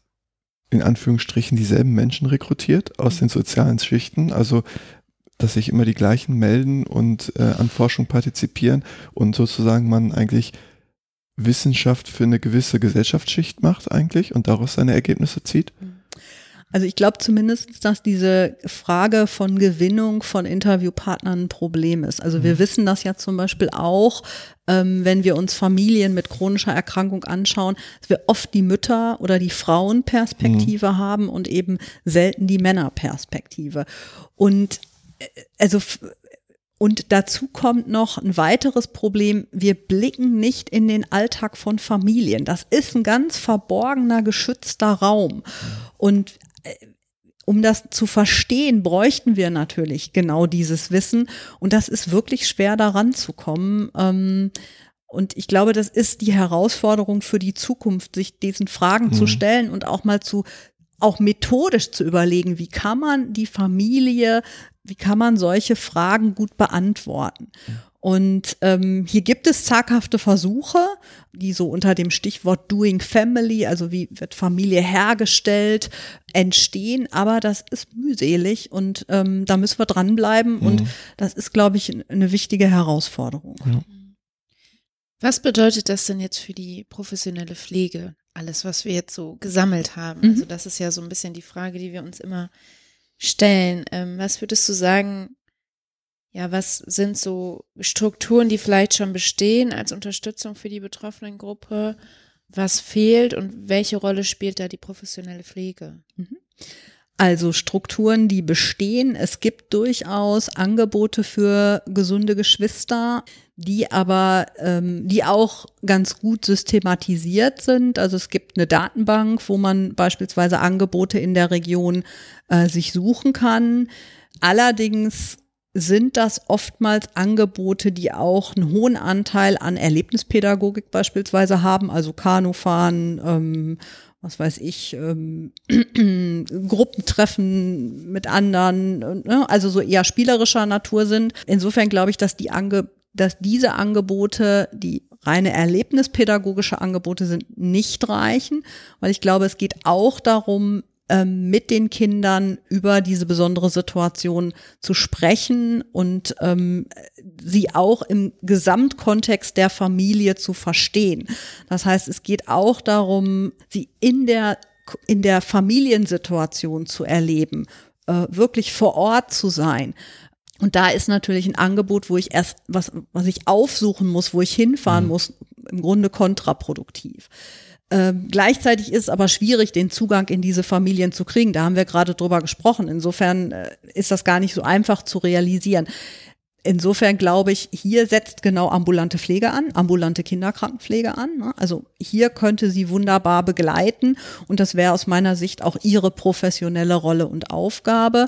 in Anführungsstrichen dieselben Menschen rekrutiert aus den sozialen Schichten? Also dass sich immer die gleichen melden und äh, an Forschung partizipieren und sozusagen man eigentlich Wissenschaft für eine gewisse Gesellschaftsschicht macht eigentlich und daraus seine Ergebnisse zieht? Also ich glaube zumindest, dass diese Frage von Gewinnung von Interviewpartnern ein Problem ist. Also wir mhm. wissen das ja zum Beispiel auch, ähm, wenn wir uns Familien mit chronischer Erkrankung anschauen, dass wir oft die Mütter- oder die Frauenperspektive mhm. haben und eben selten die Männerperspektive. Und also und dazu kommt noch ein weiteres Problem. Wir blicken nicht in den Alltag von Familien. Das ist ein ganz verborgener, geschützter Raum. Und äh, um das zu verstehen, bräuchten wir natürlich genau dieses Wissen. Und das ist wirklich schwer daran zu kommen. Ähm, und ich glaube, das ist die Herausforderung für die Zukunft, sich diesen Fragen mhm. zu stellen und auch mal zu, auch methodisch zu überlegen, wie kann man die Familie wie kann man solche Fragen gut beantworten? Und ähm, hier gibt es zaghafte Versuche, die so unter dem Stichwort Doing Family, also wie wird Familie hergestellt, entstehen. Aber das ist mühselig und ähm, da müssen wir dranbleiben. Mhm. Und das ist, glaube ich, eine wichtige Herausforderung. Ja. Was bedeutet das denn jetzt für die professionelle Pflege? Alles, was wir jetzt so gesammelt haben. Mhm. Also das ist ja so ein bisschen die Frage, die wir uns immer stellen. Ähm, was würdest du sagen, ja, was sind so Strukturen, die vielleicht schon bestehen als Unterstützung für die betroffenen Gruppe? Was fehlt und welche Rolle spielt da die professionelle Pflege? Mhm. Also Strukturen, die bestehen. Es gibt durchaus Angebote für gesunde Geschwister, die aber, ähm, die auch ganz gut systematisiert sind. Also es gibt eine Datenbank, wo man beispielsweise Angebote in der Region äh, sich suchen kann. Allerdings sind das oftmals Angebote, die auch einen hohen Anteil an Erlebnispädagogik beispielsweise haben, also Kanufahren, ähm, was weiß ich, ähm, Gruppentreffen mit anderen, ne? also so eher spielerischer Natur sind. Insofern glaube ich, dass die Ange dass diese Angebote, die reine erlebnispädagogische Angebote sind, nicht reichen, weil ich glaube, es geht auch darum, ähm, mit den Kindern über diese besondere Situation zu sprechen und ähm, sie auch im Gesamtkontext der Familie zu verstehen. Das heißt, es geht auch darum, sie in der in der Familiensituation zu erleben, äh, wirklich vor Ort zu sein. Und da ist natürlich ein Angebot, wo ich erst was, was ich aufsuchen muss, wo ich hinfahren mhm. muss, im Grunde kontraproduktiv. Ähm, gleichzeitig ist es aber schwierig, den Zugang in diese Familien zu kriegen. Da haben wir gerade drüber gesprochen. Insofern äh, ist das gar nicht so einfach zu realisieren. Insofern glaube ich, hier setzt genau ambulante Pflege an, ambulante Kinderkrankenpflege an. Ne? Also hier könnte sie wunderbar begleiten und das wäre aus meiner Sicht auch ihre professionelle Rolle und Aufgabe.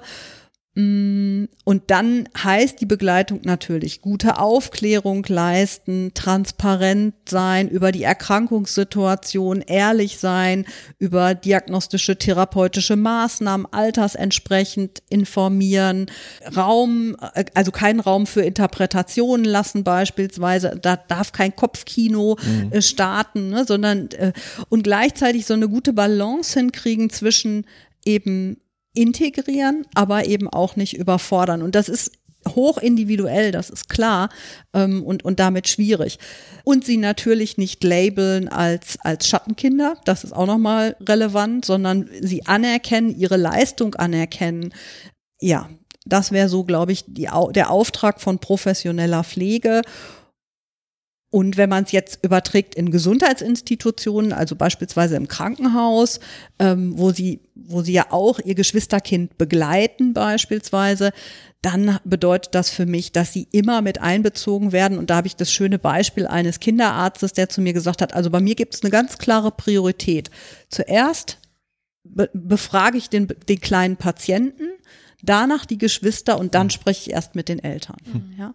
Mm, und dann heißt die Begleitung natürlich gute Aufklärung leisten, transparent sein über die Erkrankungssituation, ehrlich sein, über diagnostische, therapeutische Maßnahmen, altersentsprechend informieren, Raum, äh, also keinen Raum für Interpretationen lassen beispielsweise, da darf kein Kopfkino mhm. Äh, starten, ne, sondern äh, und gleichzeitig so eine gute Balance hinkriegen zwischen eben integrieren, aber eben auch nicht überfordern. Und das ist hoch individuell, das ist klar ähm, und, und damit schwierig. Und sie natürlich nicht labeln als, als Schattenkinder, das ist auch nochmal relevant, sondern sie anerkennen, ihre Leistung anerkennen. Ja, das wäre so, glaube ich, die, der Auftrag von professioneller Pflege. Und wenn man es jetzt überträgt in Gesundheitsinstitutionen, also beispielsweise im Krankenhaus, ähm, wo sie, wo sie ja auch ihr Geschwisterkind begleiten beispielsweise, dann bedeutet das für mich, dass sie immer mit einbezogen werden. Und da habe ich das schöne Beispiel eines Kinderarztes, der zu mir gesagt hat, also bei mir gibt es eine ganz klare Priorität. Zuerst be befrage ich den, den kleinen Patienten, danach die Geschwister und dann mhm. spreche ich erst mit den Eltern. Mhm. Ja.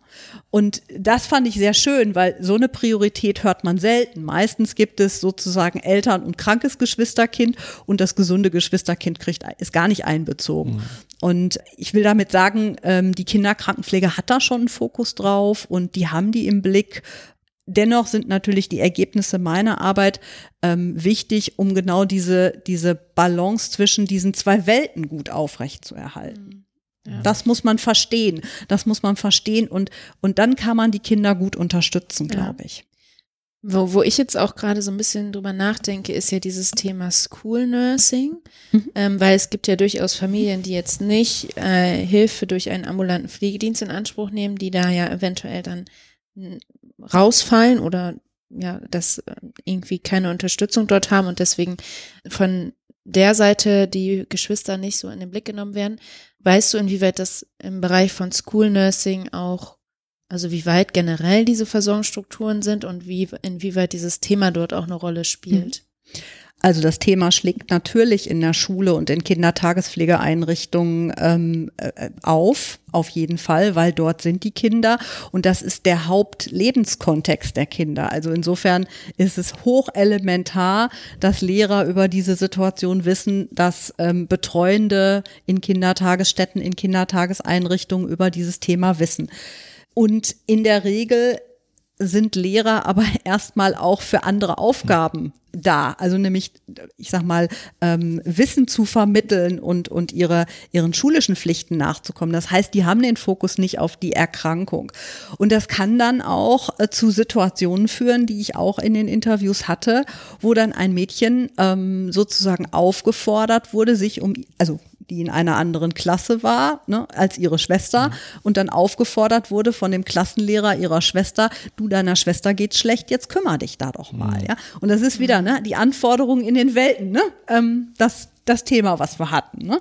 Und das fand ich sehr schön, weil so eine Priorität hört man selten. Meistens gibt es sozusagen Eltern und krankes Geschwisterkind und das gesunde Geschwisterkind kriegt, ist gar nicht einbezogen. Mhm. Und ich will damit sagen, ähm, die Kinderkrankenpflege hat da schon einen Fokus drauf und die haben die im Blick. Dennoch sind natürlich die Ergebnisse meiner Arbeit ähm, wichtig, um genau diese, diese Balance zwischen diesen zwei Welten gut aufrechtzuerhalten. Mhm. Ja. Das muss man verstehen. Das muss man verstehen und, und dann kann man die Kinder gut unterstützen, glaube ich. Wo, wo ich jetzt auch gerade so ein bisschen drüber nachdenke, ist ja dieses Thema School Nursing, mhm. ähm, weil es gibt ja durchaus Familien, die jetzt nicht äh, Hilfe durch einen ambulanten Pflegedienst in Anspruch nehmen, die da ja eventuell dann rausfallen oder ja, dass äh, irgendwie keine Unterstützung dort haben und deswegen von der Seite die Geschwister nicht so in den Blick genommen werden. Weißt du, inwieweit das im Bereich von School Nursing auch, also wie weit generell diese Versorgungsstrukturen sind und wie, inwieweit dieses Thema dort auch eine Rolle spielt? Mhm. Also das Thema schlägt natürlich in der Schule und in Kindertagespflegeeinrichtungen ähm, äh, auf, auf jeden Fall, weil dort sind die Kinder und das ist der Hauptlebenskontext der Kinder. Also insofern ist es hochelementar, dass Lehrer über diese Situation wissen, dass ähm, Betreuende in Kindertagesstätten, in Kindertageseinrichtungen über dieses Thema wissen. Und in der Regel sind Lehrer aber erstmal auch für andere Aufgaben da. Also nämlich, ich sag mal, ähm, Wissen zu vermitteln und, und ihre, ihren schulischen Pflichten nachzukommen. Das heißt, die haben den Fokus nicht auf die Erkrankung. Und das kann dann auch äh, zu Situationen führen, die ich auch in den Interviews hatte, wo dann ein Mädchen ähm, sozusagen aufgefordert wurde, sich um, also die in einer anderen Klasse war, ne, als ihre Schwester mhm. und dann aufgefordert wurde von dem Klassenlehrer ihrer Schwester, du deiner Schwester geht's schlecht, jetzt kümmere dich da doch mal, mhm. ja. Und das ist wieder, ne, die Anforderungen in den Welten, ne, ähm, das, das Thema, was wir hatten, ne.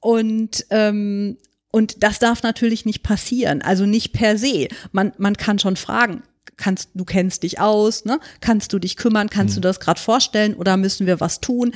Und, ähm, und das darf natürlich nicht passieren, also nicht per se. Man, man kann schon fragen, kannst du kennst dich aus, ne? Kannst du dich kümmern? Kannst mhm. du das gerade vorstellen oder müssen wir was tun?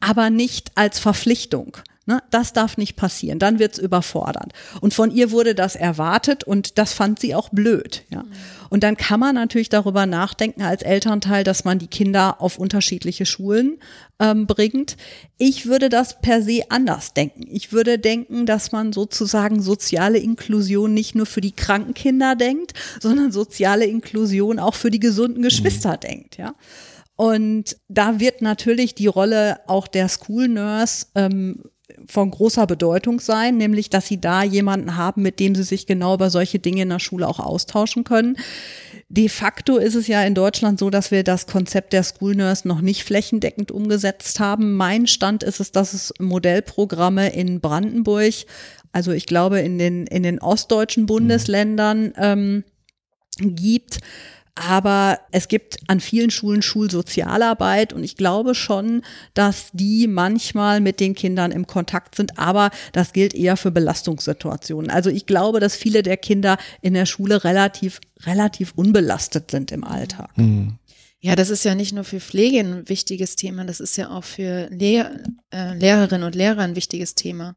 Aber nicht als Verpflichtung. Ne? Das darf nicht passieren, dann wird's überfordert. Und von ihr wurde das erwartet und das fand sie auch blöd. Ja? Und dann kann man natürlich darüber nachdenken als Elternteil, dass man die Kinder auf unterschiedliche Schulen ähm, bringt. Ich würde das per se anders denken. Ich würde denken, dass man sozusagen soziale Inklusion nicht nur für die kranken Kinder denkt, sondern soziale Inklusion auch für die gesunden Geschwister mhm. denkt. Ja. Und da wird natürlich die Rolle auch der School Nurse ähm, von großer Bedeutung sein, nämlich dass sie da jemanden haben, mit dem sie sich genau über solche Dinge in der Schule auch austauschen können. De facto ist es ja in Deutschland so, dass wir das Konzept der School Nurse noch nicht flächendeckend umgesetzt haben. Mein Stand ist es, dass es Modellprogramme in Brandenburg, also ich glaube in den, in den ostdeutschen Bundesländern ähm, gibt aber es gibt an vielen Schulen Schulsozialarbeit und ich glaube schon, dass die manchmal mit den Kindern im Kontakt sind, aber das gilt eher für Belastungssituationen. Also ich glaube, dass viele der Kinder in der Schule relativ, relativ unbelastet sind im Alltag. Mhm. Ja, das ist ja nicht nur für Pflege ein wichtiges Thema, das ist ja auch für Lehr äh, Lehrerinnen und Lehrer ein wichtiges Thema.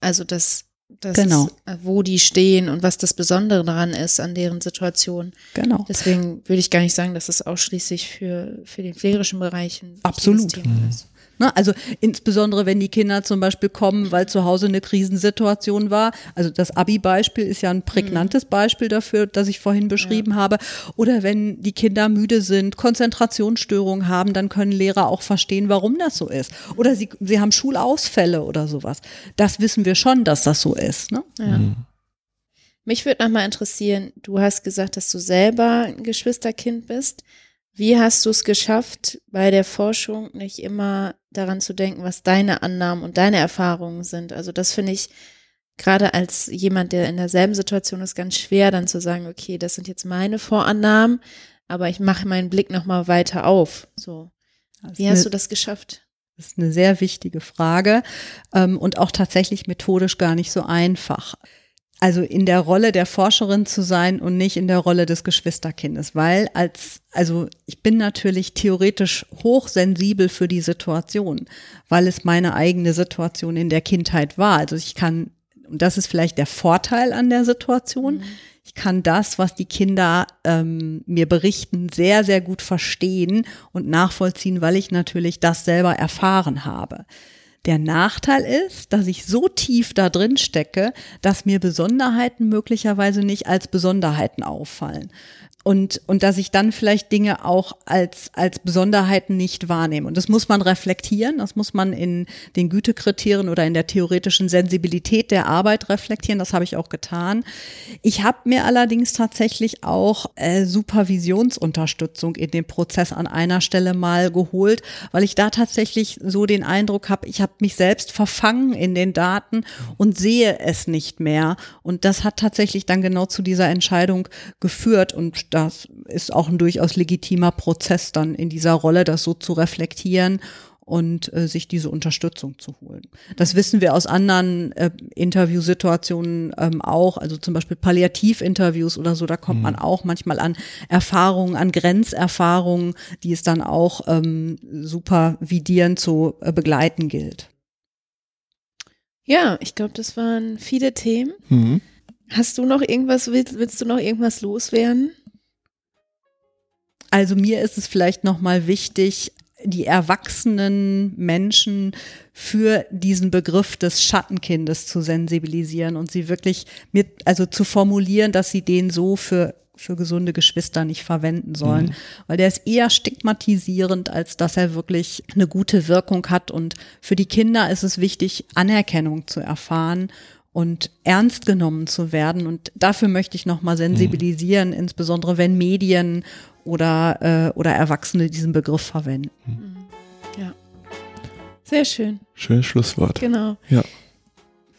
Also das das genau. Ist, äh, wo die stehen und was das Besondere daran ist an deren Situation. Genau. Deswegen würde ich gar nicht sagen, dass es ausschließlich für, für den pflegerischen Bereich ein Absolut. Thema mhm. ist. Ne? Also insbesondere, wenn die Kinder zum Beispiel kommen, weil zu Hause eine Krisensituation war. Also das Abi-Beispiel ist ja ein prägnantes mhm. Beispiel dafür, das ich vorhin beschrieben ja. habe. Oder wenn die Kinder müde sind, Konzentrationsstörungen haben, dann können Lehrer auch verstehen, warum das so ist. Oder sie, sie haben Schulausfälle oder sowas. Das wissen wir schon, dass das so ist. Ne? Ja. Mhm. Mich würde nochmal interessieren, du hast gesagt, dass du selber ein Geschwisterkind bist. Wie hast du es geschafft, bei der Forschung nicht immer daran zu denken, was deine Annahmen und deine Erfahrungen sind? Also das finde ich gerade als jemand, der in derselben Situation ist, ganz schwer, dann zu sagen, okay, das sind jetzt meine Vorannahmen, aber ich mache meinen Blick nochmal weiter auf. So. Wie hast du das geschafft? Das ist eine sehr wichtige Frage ähm, und auch tatsächlich methodisch gar nicht so einfach. Also in der Rolle der Forscherin zu sein und nicht in der Rolle des Geschwisterkindes, weil als, also ich bin natürlich theoretisch hochsensibel für die Situation, weil es meine eigene Situation in der Kindheit war. Also ich kann, und das ist vielleicht der Vorteil an der Situation, mhm ich kann das, was die Kinder ähm, mir berichten, sehr, sehr gut verstehen und nachvollziehen, weil ich natürlich das selber erfahren habe. Der Nachteil ist, dass ich so tief da drin stecke, dass mir Besonderheiten möglicherweise nicht als Besonderheiten auffallen und, und dass ich dann vielleicht Dinge auch als, als Besonderheiten nicht wahrnehme. Und das muss man reflektieren, das muss man in den Gütekriterien oder in der theoretischen Sensibilität der Arbeit reflektieren, das habe ich auch getan. Ich habe mir allerdings tatsächlich auch äh, Supervisionsunterstützung in dem Prozess an einer Stelle mal geholt, weil ich da tatsächlich so den Eindruck habe, ich habe mich selbst verfangen in den Daten und sehe es nicht mehr. Und das hat tatsächlich dann genau zu dieser Entscheidung geführt und das ist auch ein durchaus legitimer Prozess dann in dieser Rolle, das so zu reflektieren und äh, sich diese Unterstützung zu holen. Das wissen wir aus anderen äh, Interviewsituationen ähm, auch, also zum Beispiel Palliativinterviews oder so, da kommt mhm. man auch manchmal an Erfahrungen, an Grenzerfahrungen, die es dann auch ähm, supervidierend zu äh, begleiten gilt. Ja, ich glaube, das waren viele Themen. Mhm. Hast du noch irgendwas, willst, willst du noch irgendwas loswerden? Also mir ist es vielleicht nochmal wichtig, die erwachsenen Menschen für diesen Begriff des Schattenkindes zu sensibilisieren und sie wirklich mit, also zu formulieren, dass sie den so für für gesunde Geschwister nicht verwenden sollen, mhm. weil der ist eher stigmatisierend, als dass er wirklich eine gute Wirkung hat. Und für die Kinder ist es wichtig, Anerkennung zu erfahren und ernst genommen zu werden. Und dafür möchte ich nochmal sensibilisieren, mhm. insbesondere wenn Medien oder, äh, oder Erwachsene diesen Begriff verwenden. Mhm. Ja. Sehr schön. Schönes Schlusswort. Genau. Ja.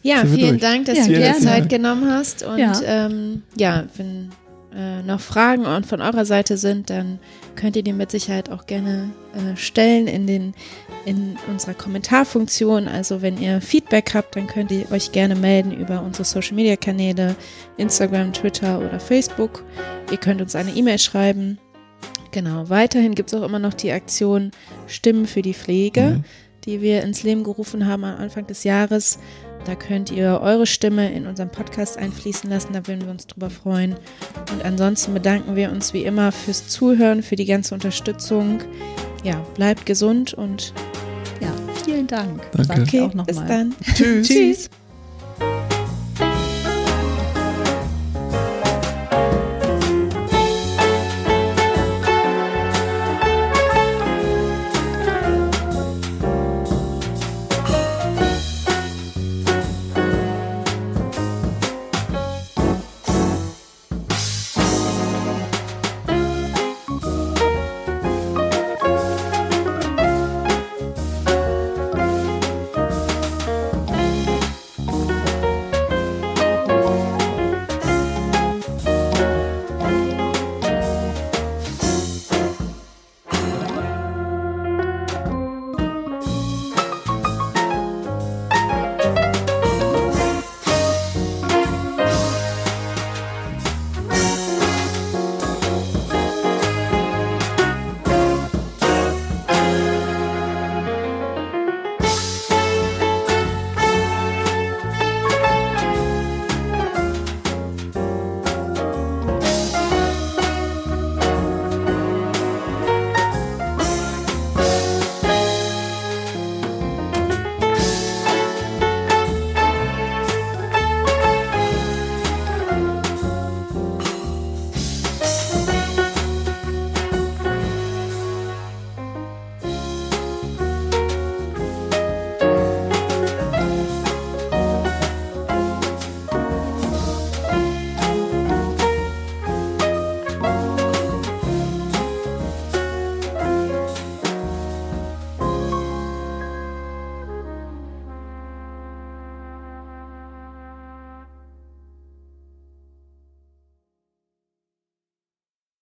Ja, vielen durch. Dank, dass ja, du dir Zeit genommen hast. Und ja, ähm, ja wenn äh, noch Fragen von eurer Seite sind, dann könnt ihr die mit Sicherheit auch gerne äh, stellen in, den, in unserer Kommentarfunktion. Also wenn ihr Feedback habt, dann könnt ihr euch gerne melden über unsere Social-Media-Kanäle, Instagram, Twitter oder Facebook. Ihr könnt uns eine E-Mail schreiben Genau, weiterhin gibt es auch immer noch die Aktion Stimmen für die Pflege, mhm. die wir ins Leben gerufen haben am Anfang des Jahres. Da könnt ihr eure Stimme in unseren Podcast einfließen lassen, da würden wir uns drüber freuen. Und ansonsten bedanken wir uns wie immer fürs Zuhören, für die ganze Unterstützung. Ja, bleibt gesund und ja, vielen Dank. Danke. Okay, bis dann. Tschüss. Tschüss.